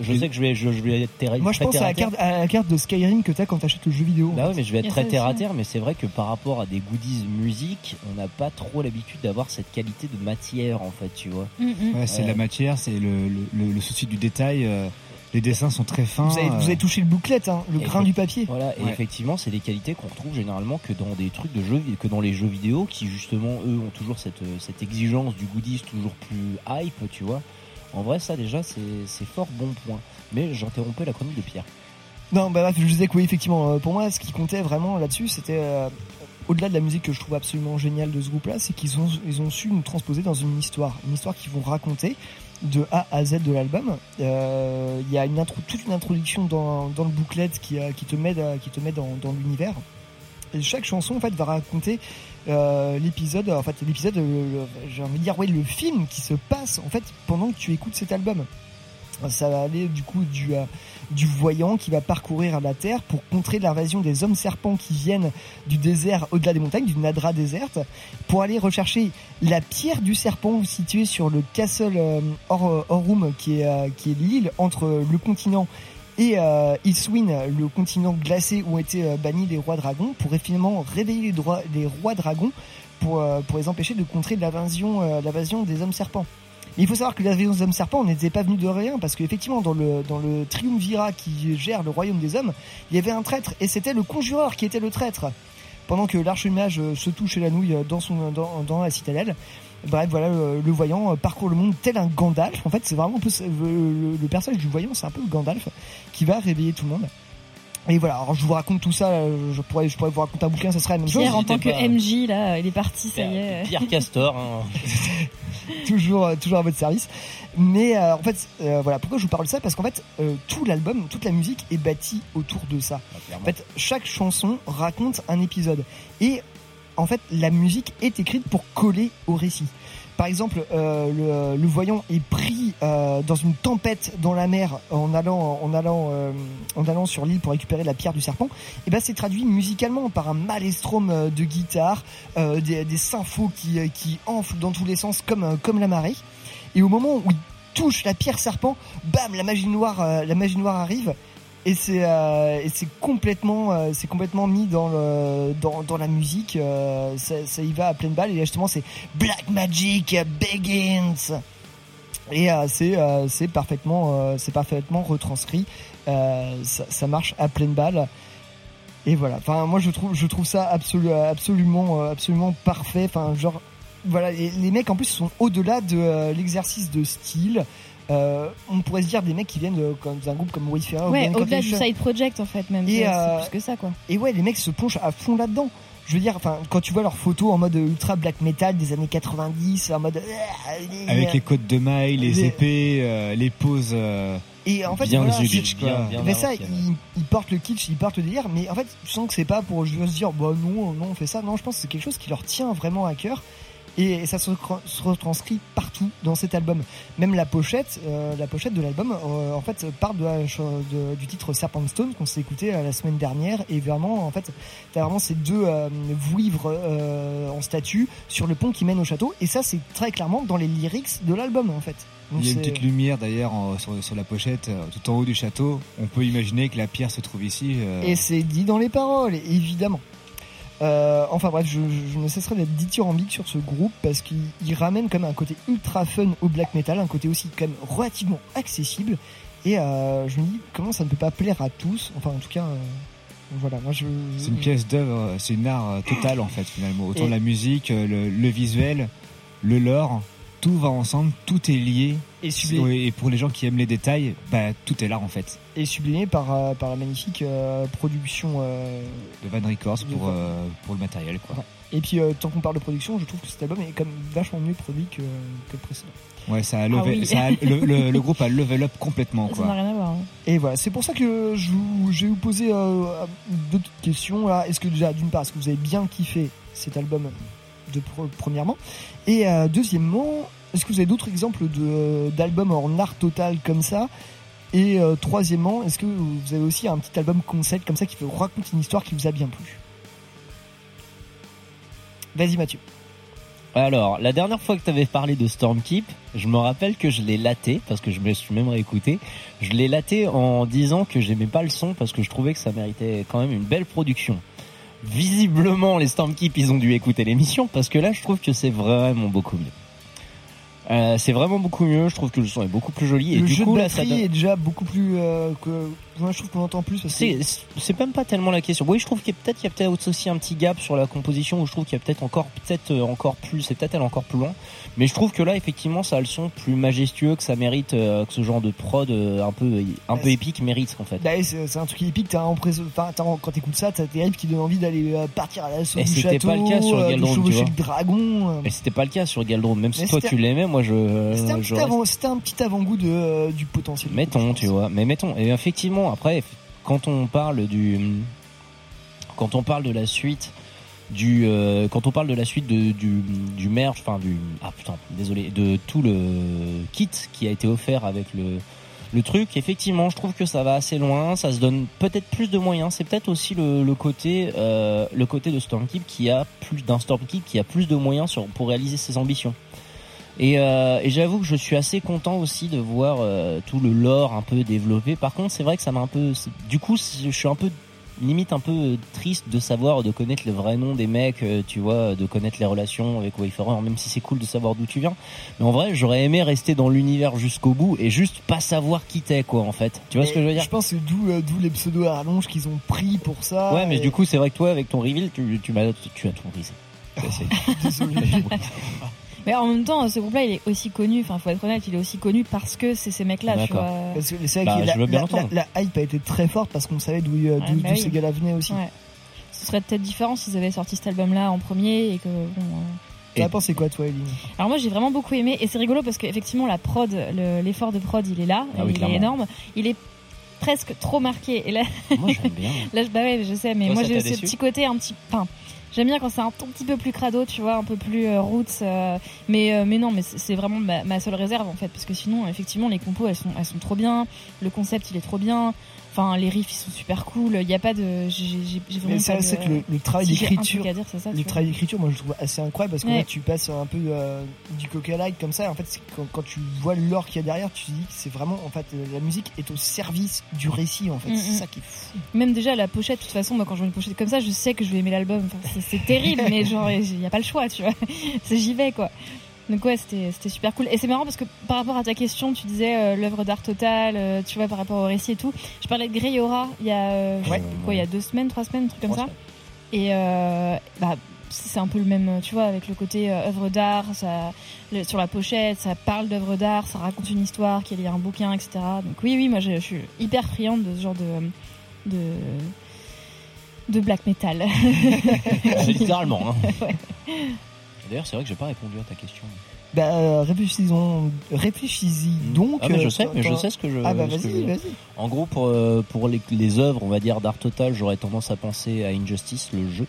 je sais que je vais, je, je vais être terre- Moi, je très pense terre à à la, terre. carte, à la carte de Skyrim que t'as quand t'achètes le jeu vidéo. Bah ouais, mais je vais être très terre à terre, mais c'est vrai que par rapport à des goodies musique, on n'a pas trop l'habitude d'avoir cette qualité de matière, en fait, tu vois. Ouais, c'est Euh, la matière, c'est le, le, le- le souci du détail. euh, les dessins sont très fins. Vous avez, vous avez euh, touché le bouclette, hein, le Et grain du papier. Voilà, et Ouais. effectivement, c'est des qualités qu'on retrouve généralement que dans des trucs de jeux, que dans les jeux vidéo, qui justement, eux, ont toujours cette, euh, cette exigence du goodies toujours plus hype, tu vois. En vrai, ça déjà, c'est fort bon point. Mais j'interrompais la chronique de Pierre. Non, bah je disais que oui, effectivement, euh, pour moi, ce qui comptait vraiment là-dessus, c'était euh, au-delà de la musique que je trouve absolument géniale de ce groupe-là, c'est qu'ils ont, ils ont su nous transposer dans une histoire, une histoire qu'ils vont raconter de A à Z de l'album. Euh, Il y a une intro, toute une introduction dans, dans le booklet qui, qui te met, qui te dans, dans l'univers. Et chaque chanson en fait va raconter euh, l'épisode, en fait l'épisode, j'ai envie de dire ouais le film qui se passe en fait pendant que tu écoutes cet album. Ça va aller du coup du euh, du voyant qui va parcourir la terre pour contrer l'invasion des hommes serpents qui viennent du désert au-delà des montagnes, du Nadra déserte, pour aller rechercher la pierre du serpent située sur le Castle euh, qui est euh, qui est l'île entre le continent et euh, Iswin, le continent glacé où étaient euh, bannis les rois dragons, pour finalement réveiller les, rois dragons pour, euh, pour les empêcher de contrer l'invasion euh, l'invasion des hommes serpents. Mais il faut savoir que l'invasion des hommes serpents n'était pas venue de rien, parce qu'effectivement, dans le, triumvirat qui gère le royaume des hommes, il y avait un traître, et c'était le conjureur qui était le traître. Pendant que l'archimage se touche la nouille dans, son, dans la citadelle, Bref, voilà, le, le voyant euh, parcourt le monde tel un Gandalf. En fait, c'est vraiment un peu le, personnage du voyant, c'est un peu le Gandalf qui va réveiller tout le monde. Et voilà, alors je vous raconte tout ça, euh, je pourrais, je pourrais vous raconter un bouquin, ça serait la même chose. Pierre, en tant que pas- MJ, là, il est parti, ça y est. Pierre Castor. hein. toujours, euh, toujours à votre service. Mais euh, en fait, euh, voilà, pourquoi je vous parle de ça? Parce qu'en fait, euh, tout l'album, toute la musique est bâtie autour de ça. En fait, chaque chanson raconte un épisode. Et en fait, la musique est écrite pour coller au récit. Par exemple, euh, le, voyant est pris euh, dans une tempête dans la mer en allant, en allant, euh, en allant sur l'île pour récupérer la pierre du serpent. Et ben, c'est traduit musicalement par un maelstrom euh, de guitare, des, des qui, qui enflent dans tous les sens comme, comme la marée. Et au moment où il touche la pierre serpent, bam, la magie noire, la magie noire arrive. Et c'est euh, c'est complètement euh, c'est complètement mis dans dans, dans la musique euh, ça, y va à pleine balle. Et justement c'est Black Magic Begins. Et c'est c'est parfaitement c'est parfaitement retranscrit. Ça, marche à pleine balle. Et voilà. Enfin moi je trouve je trouve ça absolu, absolument absolument parfait. Enfin genre voilà. Les, mecs en plus sont au-delà de l'exercice de style euh, on pourrait se dire des mecs qui viennent comme- d'un groupe comme Wayfarer ou Ouais, Blind au-delà du side project, en fait, même. Et, c'est euh, plus que ça, quoi. Et ouais, les mecs se plongent à fond là-dedans. Je veux dire, enfin, quand tu vois leurs photos en mode ultra black metal des années 90, en mode euh, Avec les codes de mailles, les épées, euh, les poses. euh, Et en fait, bien voilà, kitsch, mais ça, portent le kitsch, ils portent le délire, mais en fait, tu sens que c'est pas pour juste se dire, bah non, non, on fait ça. Non, je pense que c'est quelque chose qui leur tient vraiment à cœur. Et ça se, retranscrit partout dans cet album. Même la pochette, euh, la pochette de l'album, euh, en fait, de la de- du titre Serpent Stone qu'on s'est écouté euh, la semaine dernière. Et vraiment, en fait, t'as vraiment ces deux vouivres en statue sur le pont qui mène au château. Et ça, c'est très clairement dans les lyrics de l'album, en fait. Donc Il y a une petite lumière d'ailleurs sur, sur la pochette, tout en haut du château. On peut imaginer que la pierre se trouve ici. Et c'est dit dans les paroles, évidemment. Euh, enfin bref, je, je ne cesserai d'être dithyrambique sur ce groupe parce qu'il il ramène quand même un côté ultra fun au black metal, un côté aussi quand même relativement accessible. Et euh, je me dis comment ça ne peut pas plaire à tous. Enfin en tout cas, euh, voilà, moi je. C'est une pièce d'œuvre, euh, c'est une art totale en fait finalement. Autant Et- la musique, le, le visuel, le lore, tout va ensemble, tout est lié. Et sublimé. Et pour les gens qui aiment les détails, bah, tout est là en fait. Et sublimé par, euh, par la magnifique euh, production. euh, De Van Records De pour, euh, pour le matériel, quoi. Et puis, tant qu'on parle de production, je trouve que cet album est quand même vachement mieux produit que, que le précédent. Ouais, ça a Ah levé, oui. ça a- le, le- le groupe a level up complètement, Ça n'a quoi. rien à voir. hein. Et voilà, c'est pour ça que je, vous- je vais vous poser euh, d'autres questions. Est-ce que déjà, d'une part, est-ce que vous avez bien kiffé cet album de pre- premièrement? Et euh, deuxièmement, est-ce que vous avez d'autres exemples de- d'albums en art total comme ça? Et euh, troisièmement, est-ce que vous avez aussi un petit album concept comme ça qui vous raconte une histoire qui vous a bien plu? Vas-y Mathieu. Alors, la dernière fois que tu avais parlé de Stormkeep, je me rappelle que je l'ai laté, parce que je me suis même réécouté. Je l'ai laté en disant que j'aimais pas le son, parce que je trouvais que ça méritait quand même une belle production. Visiblement, les Stormkeep, ils ont dû écouter l'émission, parce que là, je trouve que c'est vraiment beaucoup mieux. Euh, c'est vraiment beaucoup mieux, je trouve que le son est beaucoup plus joli. Et le du jeu coup, de là, ça donne- est déjà beaucoup plus euh, que moi je trouve qu'on entend plus C'est c'est même pas tellement la question. Oui, je trouve qu'il y a peut-être il y a peut-être aussi un petit gap sur la composition où je trouve qu'il y a peut-être encore peut-être euh, encore plus c'est peut-être elle encore plus loin. Mais je trouve que là effectivement ça a le son plus majestueux que ça mérite euh, que ce genre de prod euh, un peu un peu épique mérite en fait. Bah, c'est un truc épique, t'as quand t'écoutes ça, t'as des riffs qui donnent envie d'aller euh, partir à l'assaut Et du c'était château, pas le cas sur Galdron, tu vois. le dragon. Mais c'était pas le cas sur Galdron, même si toi c'était- tu l'aimais, moi je C'était un, je petit c'était un avant-goût de, du potentiel. Mettons, tu vois. Mais mettons. Et effectivement, après, quand on parle du, quand on parle de la suite du, euh, quand on parle de la suite de, du, du merge, enfin du, ah putain, désolé, de tout le kit qui a été offert avec le, le truc. Effectivement, je trouve que ça va assez loin. Ça se donne peut-être plus de moyens. C'est peut-être aussi le, le côté, euh, le côté de Stormkeep qui a plus d'un Stormkeep qui a plus de moyens sur, pour réaliser ses ambitions. Et, euh, et j'avoue que je suis assez content aussi de voir euh, tout le lore un peu développé. Par contre, c'est vrai que ça m'a un peu. Du coup, je suis un peu limite un peu triste de savoir, de connaître le vrai nom des mecs, euh, tu vois, de connaître les relations avec Wayfarer, même si c'est cool de savoir d'où tu viens. Mais en vrai, j'aurais aimé rester dans l'univers jusqu'au bout et juste pas savoir qui t'es, quoi, en fait. Tu vois ce que je veux dire? Je pense que d'où euh, d'où les pseudo à rallonge qu'ils ont pris pour ça. Ouais, mais et- du coup, c'est vrai que toi, avec ton reveal, tu, tu m'as, tu as tout brisé. Désolé. Mais en même temps, ce groupe-là, il est aussi connu, enfin, faut être honnête, il est aussi connu parce que c'est ces mecs-là, tu vois. Parce que c'est vrai Bah, que la, la- la- la hype a été très forte parce qu'on savait d'où euh, Ouais, bah oui. ces gars-là venaient aussi. Ouais. Ce serait peut-être différent s'ils avaient sorti cet album-là en premier et que bon. euh, T'en as pensé quoi, toi, Eline Alors moi j'ai vraiment beaucoup aimé et c'est rigolo parce qu'effectivement la prod, le- l'effort de prod il est là, Ah oui, il clairement. est énorme, il est presque trop marqué et là, Moi, j'aime bien. là je bah ouais je sais mais Toi, moi j'ai ce déçu? petit côté un petit, enfin j'aime bien quand c'est un tout petit peu plus crado tu vois un peu plus euh, roots euh, mais euh, mais non mais c'est vraiment ma, ma seule réserve en fait parce que sinon effectivement les compos elles sont elles sont trop bien, le concept il est trop bien. Enfin, les riffs ils sont super cool. Il y a pas de, j'ai vraiment Mais c'est de- que le, le travail Si d'écriture, ça, le travail d'écriture, moi je le trouve assez incroyable parce que Ouais. là tu passes un peu euh, du coca light comme ça. Et en fait, c'est quand, quand tu vois l'or qu'il y a derrière, tu te dis que c'est vraiment, en fait, la musique est au service du récit. En fait, Mm, c'est mm. ça qui est fou. Même déjà la pochette, de toute façon, moi quand je vois une pochette comme ça, je sais que je vais aimer l'album. Enfin, c'est- terrible, mais genre il y a pas le choix, tu vois. C'est j'y vais quoi. Donc ouais, c'était super cool. Et c'est marrant parce que par rapport à ta question, tu disais euh, l'œuvre d'art totale, euh, tu vois, par rapport au récit et tout. Je parlais de Grey Aura il y a euh, quoi, il y a deux semaines, trois semaines, un truc comme ça. Et bah c'est un peu le même, tu vois, avec le côté œuvre d'art, ça, le- sur la pochette, ça parle d'œuvre d'art, ça raconte une histoire, qu'il y a un bouquin, etc. Donc oui, oui, moi je, je suis hyper friande de ce genre de de de black metal. Littéralement. Hein. Ouais. D'ailleurs, c'est vrai que j'ai pas répondu à ta question. Bah, euh, réfléchissons, réfléchis-y donc. Ah, mais je euh, sais, mais je sais ce que je. Ah bah vas-y, vas-y. En gros, pour, euh, pour les, les œuvres, on va dire d'art total, j'aurais tendance à penser à Injustice, le jeu,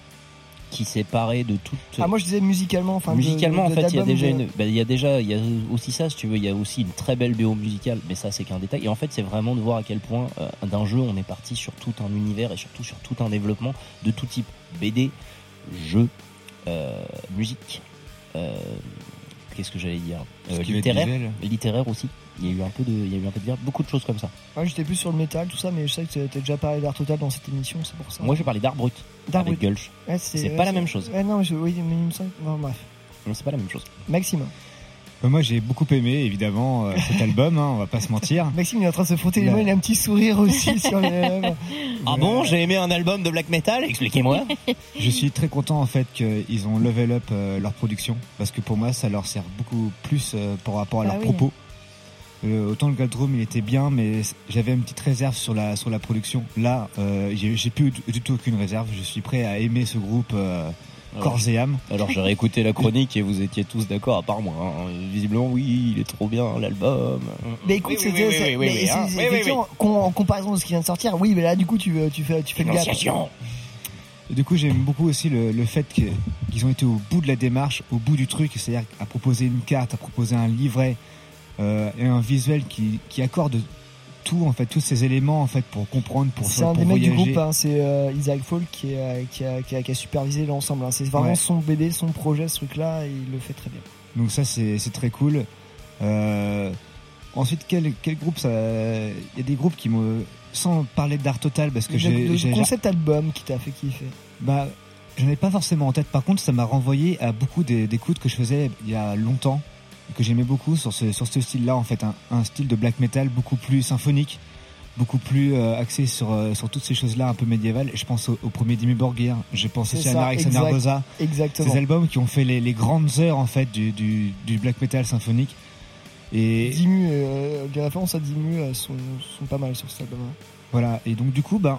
qui s'est paré de toute. Ah moi je disais musicalement, enfin musicalement, de- en fait, il y a déjà de- une, bah, il y a déjà, il y a aussi ça, si tu veux, il y a aussi une très belle BO musicale, mais ça, c'est qu'un détail. Et en fait, c'est vraiment de voir à quel point euh, d'un jeu, on est parti sur tout un univers et surtout sur tout un développement de tout type, BD, euh, musique. Euh, Qu'est-ce que j'allais dire Euh, Littéraire, littéraire aussi. Il y a eu un peu de, il y a eu un peu de beaucoup de choses comme ça. Ouais, j'étais plus sur le métal, tout ça, mais je sais que t'as déjà parlé d'art total dans cette émission, c'est pour ça. Moi, j'ai parlé d'art brut. D'art brut. Gulch. Ouais, c'est ouais, pas la même chose. Ouais, non, je, oui, mais il me semble. Non, bref. Non, c'est pas la même chose. Maxime. Moi, j'ai beaucoup aimé, évidemment, euh, cet album, hein, on va pas se mentir. Maxime il est en train de se frotter les Bah. mains, il a un petit sourire aussi sur les lèvres. Ah bon, j'ai aimé un album de black metal Expliquez-moi. Je suis très content en fait qu'ils ont level up euh, leur production parce que pour moi ça leur sert beaucoup plus euh, par rapport à Bah leurs oui. propos. Euh, autant le Galdrum il était bien mais j'avais une petite réserve sur la sur la production. Là euh, j'ai j'ai plus du, du tout aucune réserve. Je suis prêt à aimer ce groupe corps et âme. Alors j'ai réécouté la chronique et vous étiez tous d'accord à part moi. hein. Visiblement oui, il est trop bien l'album. Mais écoute, Oui, oui, c'était- oui, c'est- hein. en comparaison de ce qui vient de sortir, oui, mais là, du coup, tu, euh, tu fais, tu fais le gap. Du coup, j'aime beaucoup aussi le, le fait qu'ils ont été au bout de la démarche, au bout du truc, c'est-à-dire à proposer une carte, à proposer un livret euh, et un visuel qui, qui accorde tout, en fait, tous ces éléments, en fait, pour comprendre, pour, C'est un pour des mecs du voyager. groupe, hein, c'est euh, Isaac Fall qui, est, euh, qui, a, qui, a, qui a supervisé l'ensemble. hein. C'est vraiment Ouais. son bébé, son projet, ce truc-là, et il le fait très bien. Donc ça, c'est c'est très cool. Euh, ensuite, quel, quel groupe ça Il y a des groupes qui me... Sans parler d'art total, parce que Le, j'ai... le j'ai- concept album qui t'a fait kiffer. Bah, j'en ai pas forcément en tête. Par contre, ça m'a renvoyé à beaucoup des- d'écoutes que je faisais il y a longtemps, que j'aimais beaucoup sur ce, sur ce style-là, en fait. Un, un style de black metal beaucoup plus symphonique, beaucoup plus euh, axé sur, euh, sur toutes ces choses-là un peu médiévales. Je pense au, au premier Dimmu Borgir, je pense aussi à ça, Narek exact- Nargosa. exactement. Ces albums qui ont fait les, les grandes heures, en fait, du, du, du black metal symphonique. Et Dimu, euh, les références à Dimu euh, sont, sont pas mal sur cet album. hein. Voilà, et donc du coup, bah,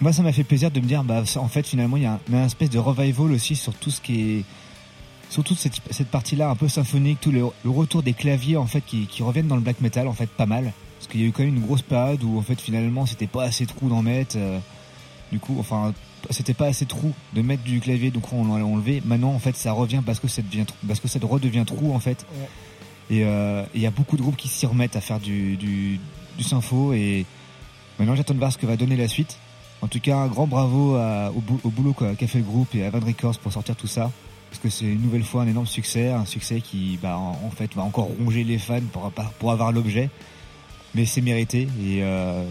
moi ça m'a fait plaisir de me dire, bah, en fait, finalement, il y a un, il y a un espèce de revival aussi sur tout ce qui est. Sur toute cette, cette partie-là un peu symphonique, tout le, le retour des claviers en fait qui, qui reviennent dans le black metal en fait pas mal. Parce qu'il y a eu quand même une grosse période où en fait finalement c'était pas assez trou d'en mettre. euh, du coup, enfin, c'était pas assez trou de mettre du clavier, donc on l'a enlevé. Maintenant en fait ça revient parce que ça devient parce que ça redevient trou en fait. Et euh, et il y a beaucoup de groupes qui s'y remettent à faire du, du, du sympho et maintenant j'attends de voir ce que va donner la suite. En tout cas, un grand bravo à- au, bou- au boulot qu'a fait le groupe et à Van Records pour sortir tout ça. Parce que c'est une nouvelle fois un énorme succès, un succès qui bah, en, fait va encore ronger les fans pour, pour avoir l'objet. Mais c'est mérité et euh,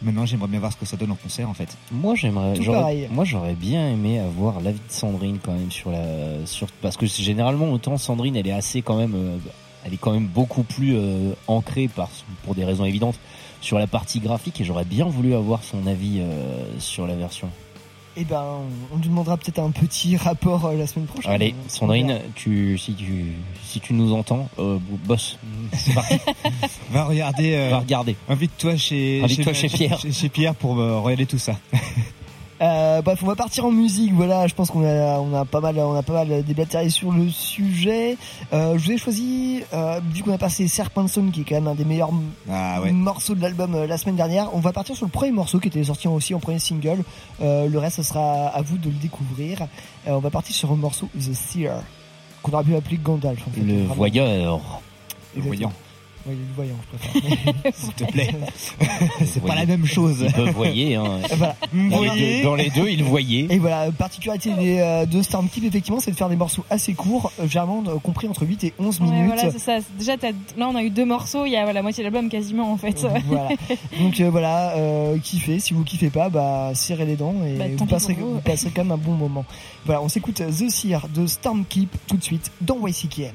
maintenant j'aimerais bien voir ce que ça donne en concert en fait. Moi j'aimerais, Tout j'aurais- pareil. moi j'aurais bien aimé avoir l'avis de Sandrine quand même sur la, sur parce que généralement autant Sandrine elle est assez quand même, euh, elle est quand même beaucoup plus euh, ancrée par pour des raisons évidentes sur la partie graphique et j'aurais bien voulu avoir son avis sur la version. Et ben, on lui demandera peut-être un petit rapport euh, la semaine prochaine. Allez, Sandrine, tu si tu si tu nous entends, euh, boss, c'est parti. Va regarder. euh, Va regarder. Invite-toi chez, Invite-toi chez Pierre. Chez, chez Pierre pour euh, regarder tout ça. Euh, bref, on va partir en musique. Voilà, je pense qu'on a, on a pas mal, on a pas mal déblatéré sur le sujet. Euh, je vous ai choisi, euh, vu qu'on a passé Serpenson, qui est quand même un des meilleurs Ah ouais. morceaux de l'album euh, la semaine dernière. On va partir sur le premier morceau qui était sorti aussi en premier single. Euh, le reste, ce sera à vous de le découvrir. Euh, on va partir sur un morceau The Seer, qu'on aurait pu appeler Gandalf. En fait, Le Vraiment. voyeur. Exactement. voyant. Oui, le voyant, je préfère. S'il te plaît. c'est pas la même chose. Il peut voyer. Hein. Voilà. Dans, les deux, dans les deux, il voyait. Et voilà, particularité des, euh, de Stormkeep, effectivement, c'est de faire des morceaux assez courts, euh, généralement euh, compris entre 8 et 11 Ouais, minutes. voilà, c'est ça. Déjà, t'as- là, on a eu deux morceaux. Il y a la moitié de l'album quasiment en fait. voilà. Donc euh, voilà, euh, kiffez. Si vous kiffez pas, bah serrez les dents et Bah, passerez, vous passerez quand même un bon moment. Voilà, on s'écoute The Seer de Stormkeep tout de suite dans YCKM.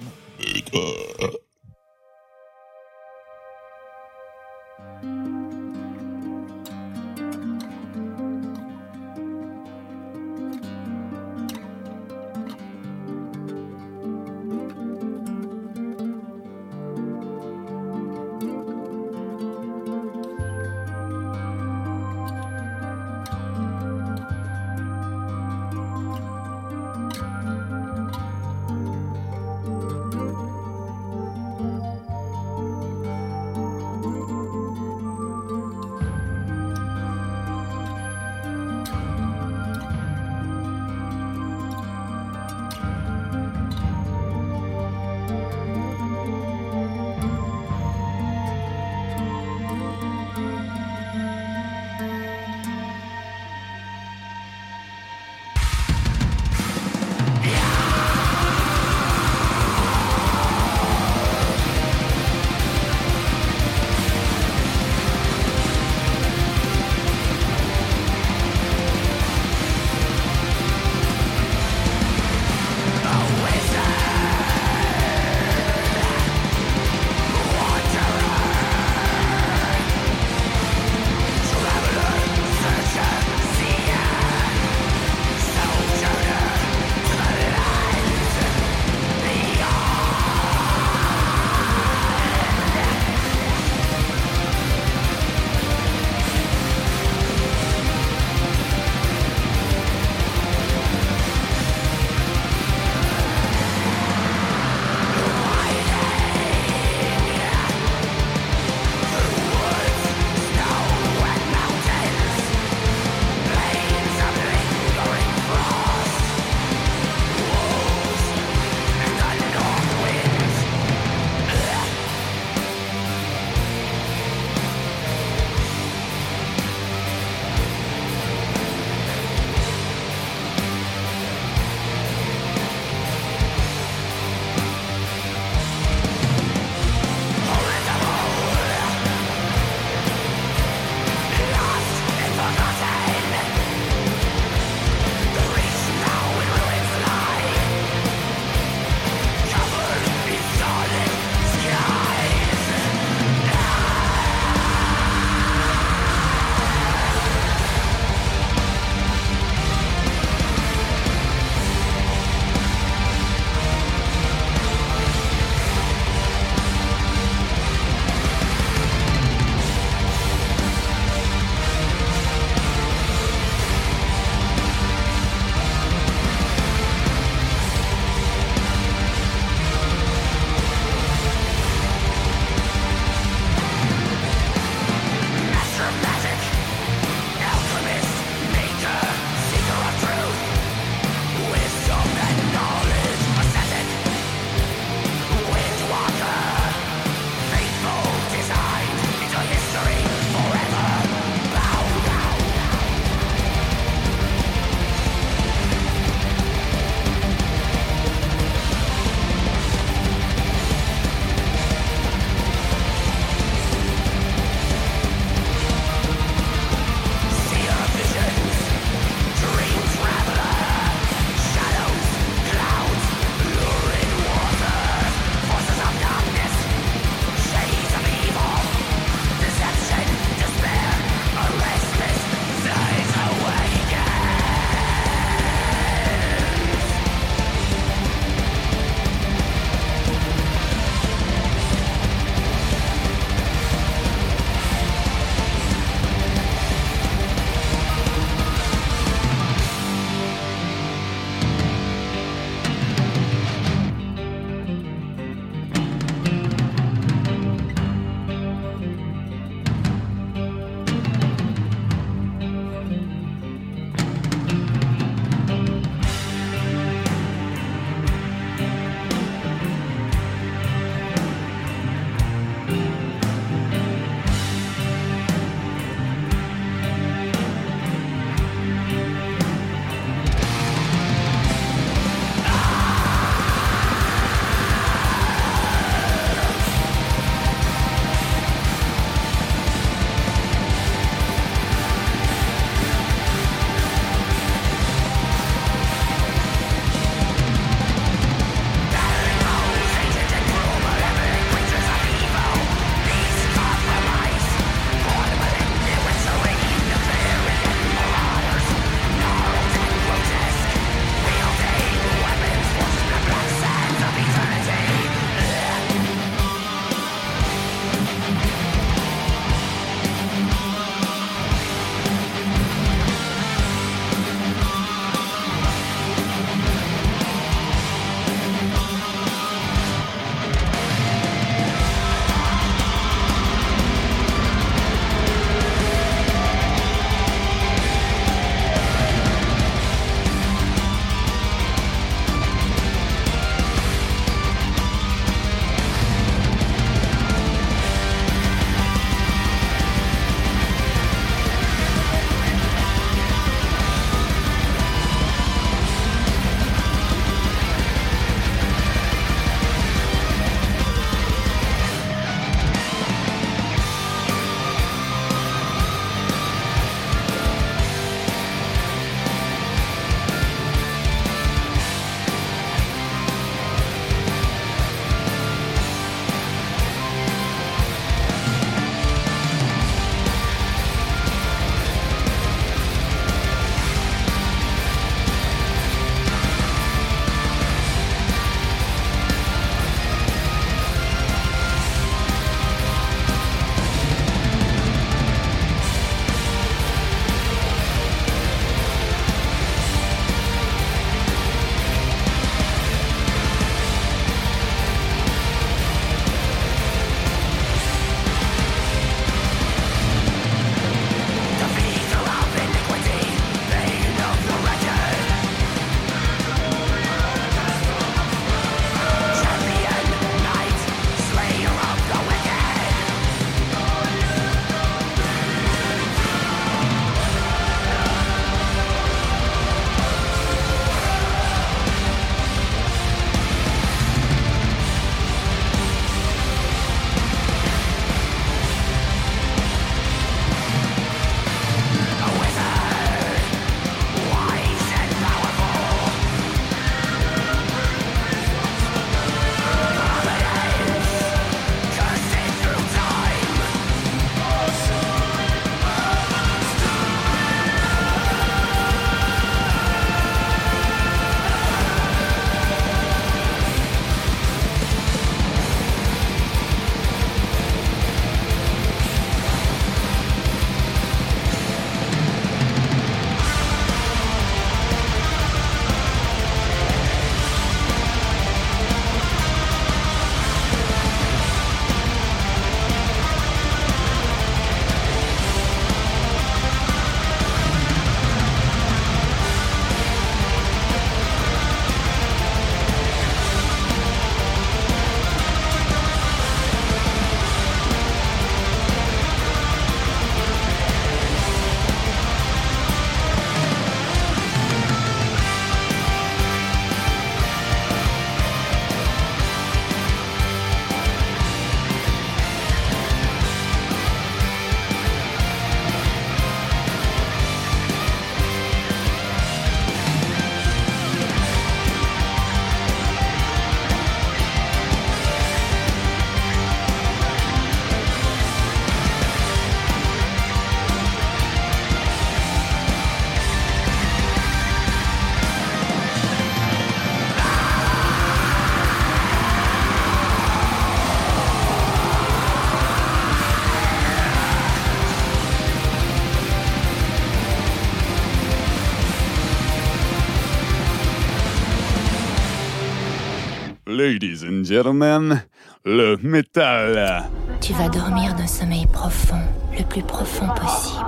Ladies and gentlemen, le métal. Tu vas dormir d'un sommeil profond, le plus profond possible.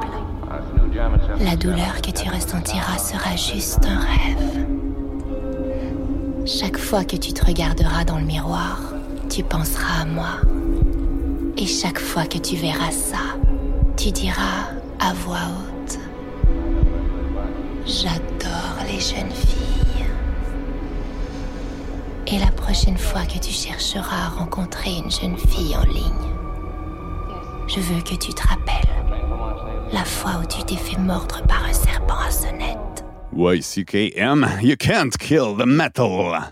La douleur que tu ressentiras sera juste un rêve. Chaque fois que tu te regarderas dans le miroir, tu penseras à moi. Et chaque fois que tu verras ça, tu diras à voix haute J'adore les jeunes filles. Et la prochaine fois que tu chercheras à rencontrer une jeune fille en ligne, je veux que tu te rappelles la fois où tu t'es fait mordre par un serpent à sonnette. YCKM, you can't kill the metal.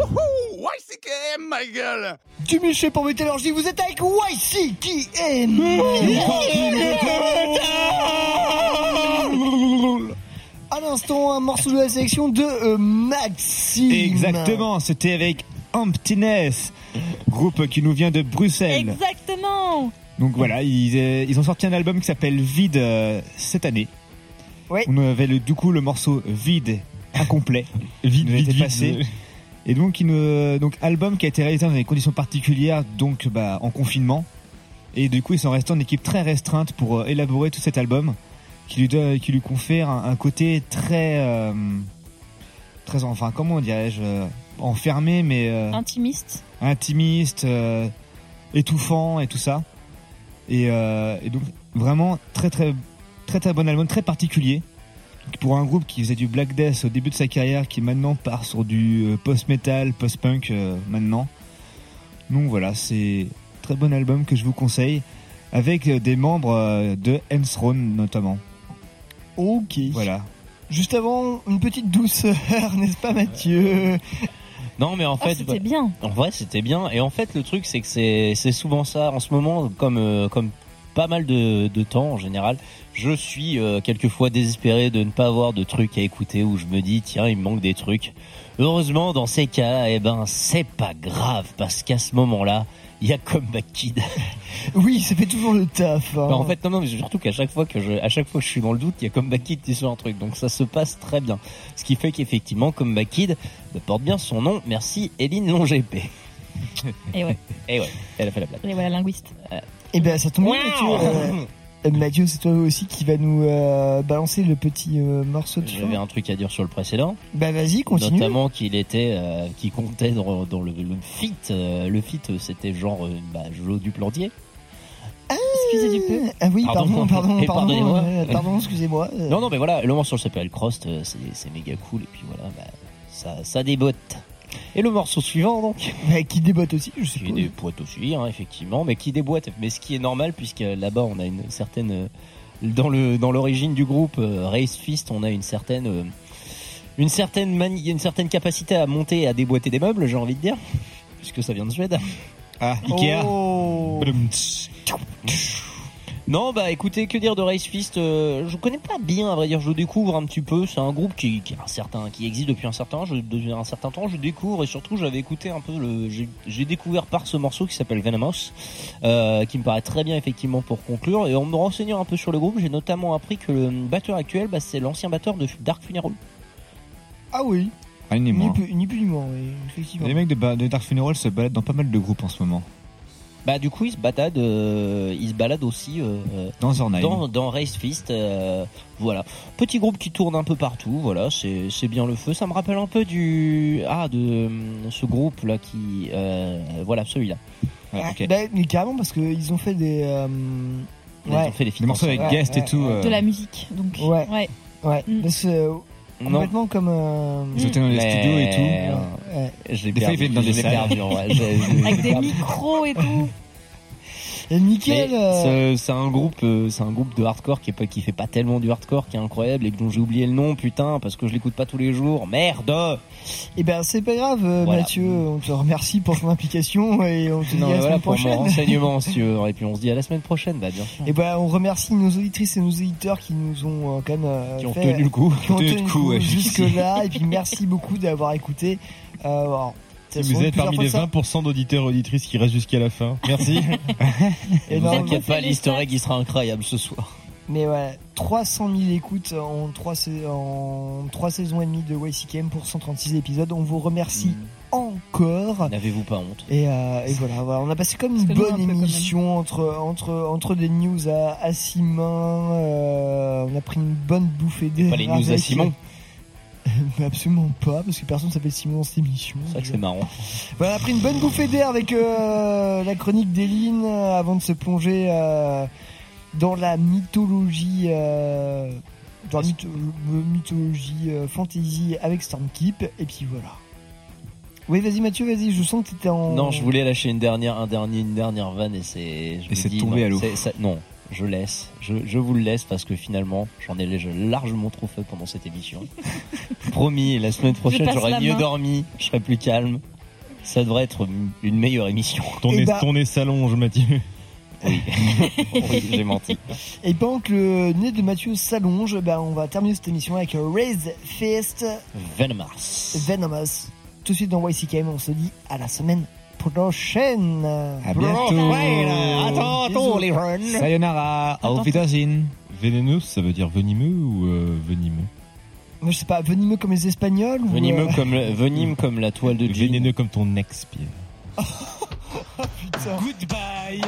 Gueule! Du Michel pour Métallurgie, vous êtes avec YC qui aime À l'instant, un morceau de la sélection de euh, Maxime. Exactement, c'était avec Emptiness, groupe qui nous vient de Bruxelles. Exactement. Donc voilà, ils, euh, ils ont sorti un album qui s'appelle Vide euh, cette année. Ouais. On avait le, du coup le morceau Vide incomplet. Vide, passé. vide. Et donc, il donc album qui a été réalisé dans des conditions particulières, donc bah, en confinement. Et du coup, ils sont restés en équipe très restreinte pour euh, élaborer tout cet album, qui lui, donne- qui lui confère un, un côté très, euh, très, enfin, comment dirais-je, euh, enfermé, mais euh, Intimiste. intimiste, euh, étouffant et tout ça. Et, euh, et donc vraiment très très très très bon album, très particulier. Pour un groupe qui faisait du Black Death au début de sa carrière, qui maintenant part sur du euh, post-metal, post-punk euh, maintenant. Donc voilà, c'est un très bon album que je vous conseille, avec euh, des membres de Ensthrone notamment. Ok. Voilà. Juste avant, une petite douceur, n'est-ce pas Mathieu? Non, mais en Ah, fait, c'était bah, bien. En vrai, c'était bien. Et en fait, le truc, c'est que c'est c'est souvent ça en ce moment, comme comme pas mal de, de temps en général. Je suis euh, quelquefois désespéré de ne pas avoir de trucs à écouter où je me dis tiens, il me manque des trucs. Heureusement, dans ces cas, eh ben, c'est pas grave parce qu'à ce moment-là, il y a Comeback Kid. Oui, ça fait toujours le taf. hein. Bah, en fait, non, non, mais surtout qu'à chaque fois que je, à chaque fois que je suis dans le doute, il y a Comeback Kid qui est sur un truc. Donc ça se passe très bien. Ce qui fait qu'effectivement, Comeback Kid porte bien son nom. Merci, Eline Longépé. Et ouais. Et ouais, elle a fait la blague. Et voilà, linguiste. Eh ben, ça tombe bien, Wow. Mathieu. C'est toi aussi qui va nous euh, balancer le petit euh, morceau de. J'avais un truc à dire sur le précédent. Bah vas-y, continue. Notamment qu'il était, euh, qui comptait dans, dans le, le feat. euh, le feat, euh, c'était genre, bah, Jolo du plantier. Excusez du peu. Ah oui, pardon, pardon, Et pardon, euh, pardon, excusez-moi. Non, non, mais voilà, le morceau s'appelle Crost, c'est c'est méga cool, et puis voilà, bah, ça, ça débotte. Et le morceau suivant, donc Bah, qui déboîte aussi, je Qui suppose. déboîte aussi, hein, effectivement, mais qui déboîte, mais ce qui est normal, puisque là-bas, on a une certaine. euh, Dans le dans l'origine du groupe euh, Race Fist, on a une certaine. euh, une certaine mani- une certaine capacité à monter et à déboîter des meubles, j'ai envie de dire, puisque ça vient de Suède. Ah, Ikea. Oh. Non, bah écoutez, que dire de Race Fist euh, Je connais pas bien, à vrai dire, je le découvre un petit peu. C'est un groupe qui, qui, a un certain, qui existe depuis un certain, je, depuis un certain temps. Je découvre et surtout, j'avais écouté un peu le. J'ai découvert par ce morceau qui s'appelle Venomous, euh, qui me paraît très bien effectivement pour conclure. Et en me renseignant un peu sur le groupe, j'ai notamment appris que le batteur actuel, bah, c'est l'ancien batteur de Dark Funeral. Ah oui. Ah, ni Ni plus, ni plus ni moins, oui, effectivement. Les mecs de Dark Funeral se baladent dans pas mal de groupes en ce moment. Bah du coup, il se balade, euh, il se balade aussi euh, Dans Zornheim. dans, dans Race Fist. euh, voilà, petit groupe qui tourne un peu partout. Voilà, c'est c'est bien le feu. Ça me rappelle un peu du ah de euh, ce groupe là qui euh, voilà celui-là. Ouais, ok. Bah, mais carrément, parce qu'ils ont fait des. euh, Ils ont fait des Des morceaux avec Ouais, guest et ouais, tout. ouais. euh, De la musique, donc. Ouais. Ouais. Ouais, Mm. euh, complètement comme. euh, Ils étaient dans les Mais- studios et tout. ouais. J'ai Des fois, ils perdu, viennent dans des salles. perdu, Avec des micros et tout. Nickel. C'est- C'est un groupe, euh, c'est un groupe de hardcore qui est pas, qui fait pas tellement du hardcore, qui est incroyable et dont j'ai oublié le nom, putain, parce que je l'écoute pas tous les jours. Merde. Eh ben, c'est pas grave, euh, Voilà. Mathieu. On te remercie pour ton implication et on te dit Non, à mais la voilà semaine pour prochaine. renseignement, si tu veux. Et puis on se dit à la semaine prochaine, bah bien sûr. Et ben, on remercie nos auditrices et nos éditeurs qui nous ont euh, quand même euh, Qui ont fait- tenu le coup. qui ont Tenu le coup, coup ouais, jusque là. et puis merci beaucoup d'avoir écouté. Euh, alors, vous êtes parmi les plusieurs fois 20% d'auditeurs et auditrices qui restent jusqu'à la fin. Merci. Et vous non, inquiétez pas, egg il sera incroyable ce soir. Mais ouais, 300 000 écoutes en 3, en trois saisons et demie de YCKM pour 136 épisodes. On vous remercie encore. N'avez-vous pas honte Et, euh, et voilà, voilà, on a passé comme une bonne un émission entre, entre, entre des news à, à six mains. euh, on a pris une bonne bouffée d'air. Pas les news à Simon. Mais absolument pas, parce que personne s'appelle Simon dans cette émission. C'est vrai que c'est marrant. Voilà, on a pris une bonne bouffée d'air avec euh, la chronique d'Eline euh, avant de se plonger euh, dans la mythologie, euh, dans la mytho- mythologie euh, fantasy avec Stormkeep. Et puis voilà. Oui, vas-y Mathieu, vas-y. Je sens que t'étais en. Non, je voulais lâcher une dernière, un dernier, une dernière vanne et c'est. Et c'est tombé non, à l'eau. Non, je laisse. Je, je vous le laisse parce que finalement, j'en ai largement trop fait pendant cette émission. Promis, la semaine prochaine, j'aurai mieux main. dormi, je serai plus calme. Ça devrait être une meilleure émission. Ton, Eh nez, bah- ton nez s'allonge, Mathieu. Oui, oui j'ai menti. Et pendant que le nez de Mathieu s'allonge, ben, on va terminer cette émission avec Raise Fist Venomous. Venomous. Tout de suite dans YCKM, on se dit à la semaine prochaine. À bientôt. Attends, attends, les jeunes. Sayonara. Auf Wiedersehen. Ça veut dire venimeux ou euh, venimeux? Je sais pas, venimeux comme les Espagnols ou, Venimeux euh, comme, le- venime comme la toile de jean. Vénéneux comme ton ex-Pierre. Putain. Goodbye.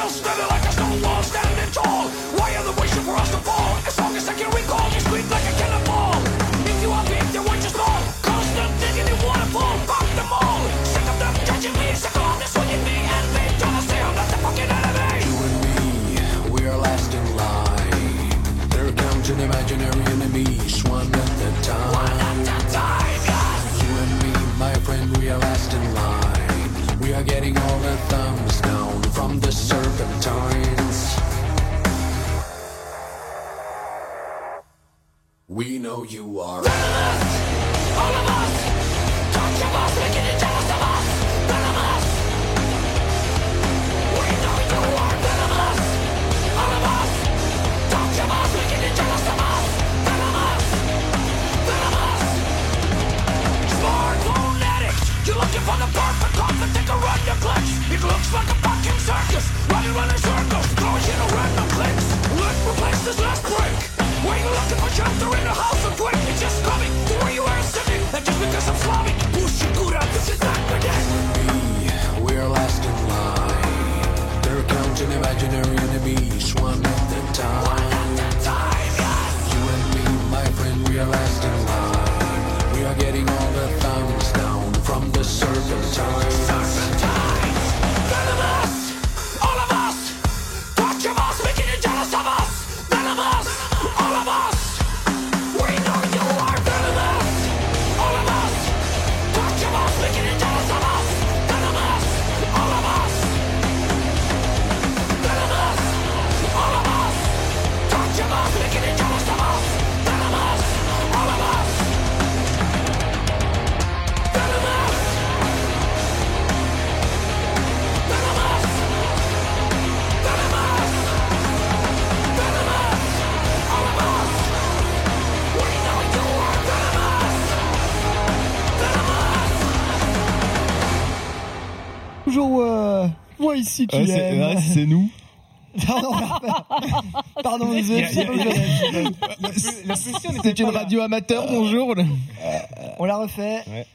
Fell standing like a stone wall, standing tall. Why are they wishing for us to fall? As long as I can recall, you scream like a cannonball. If you are big, then we're just small. Constant thinking you wanna fuck them all. Sick of them judging me, sick of this swinging me and me. Don't say I'm not the fucking enemy. You and me, we are last in line. There comes an imaginary enemies, one at a time. One at a time, yes. You and me, my friend, we are last in line. We are getting all the thumbs down from the serpentines. We know you are. All of us. Touch of us, making it jealous of us. Venomous. We know you are venomous. All of us. Touch of us, making it jealous of us. Venomous. Venomous. Smartphone addict. You're looking for the perfect coffin, take a run, you clutch. It looks like a fucking circus. Running, running circles, throwing you to random clicks. Let's replace this last break. Why you looking for shelter in a house of brick? It's just coming to where you are sitting. And just because I'm Slavic, Bushikura, this is not good. Me, we are last in line. There comes an imaginary enemies, one at a time. One at a time, yes. You and me, my friend, we are last in line. We are getting all the thumbs down from the serpentine. Toujours euh, YCKM. Ouais, c'est ouais, c'est nous. Pardon, Pardon, désolé, c'est pas je- C'est une radio amateur, bonjour. On la refait. Ouais.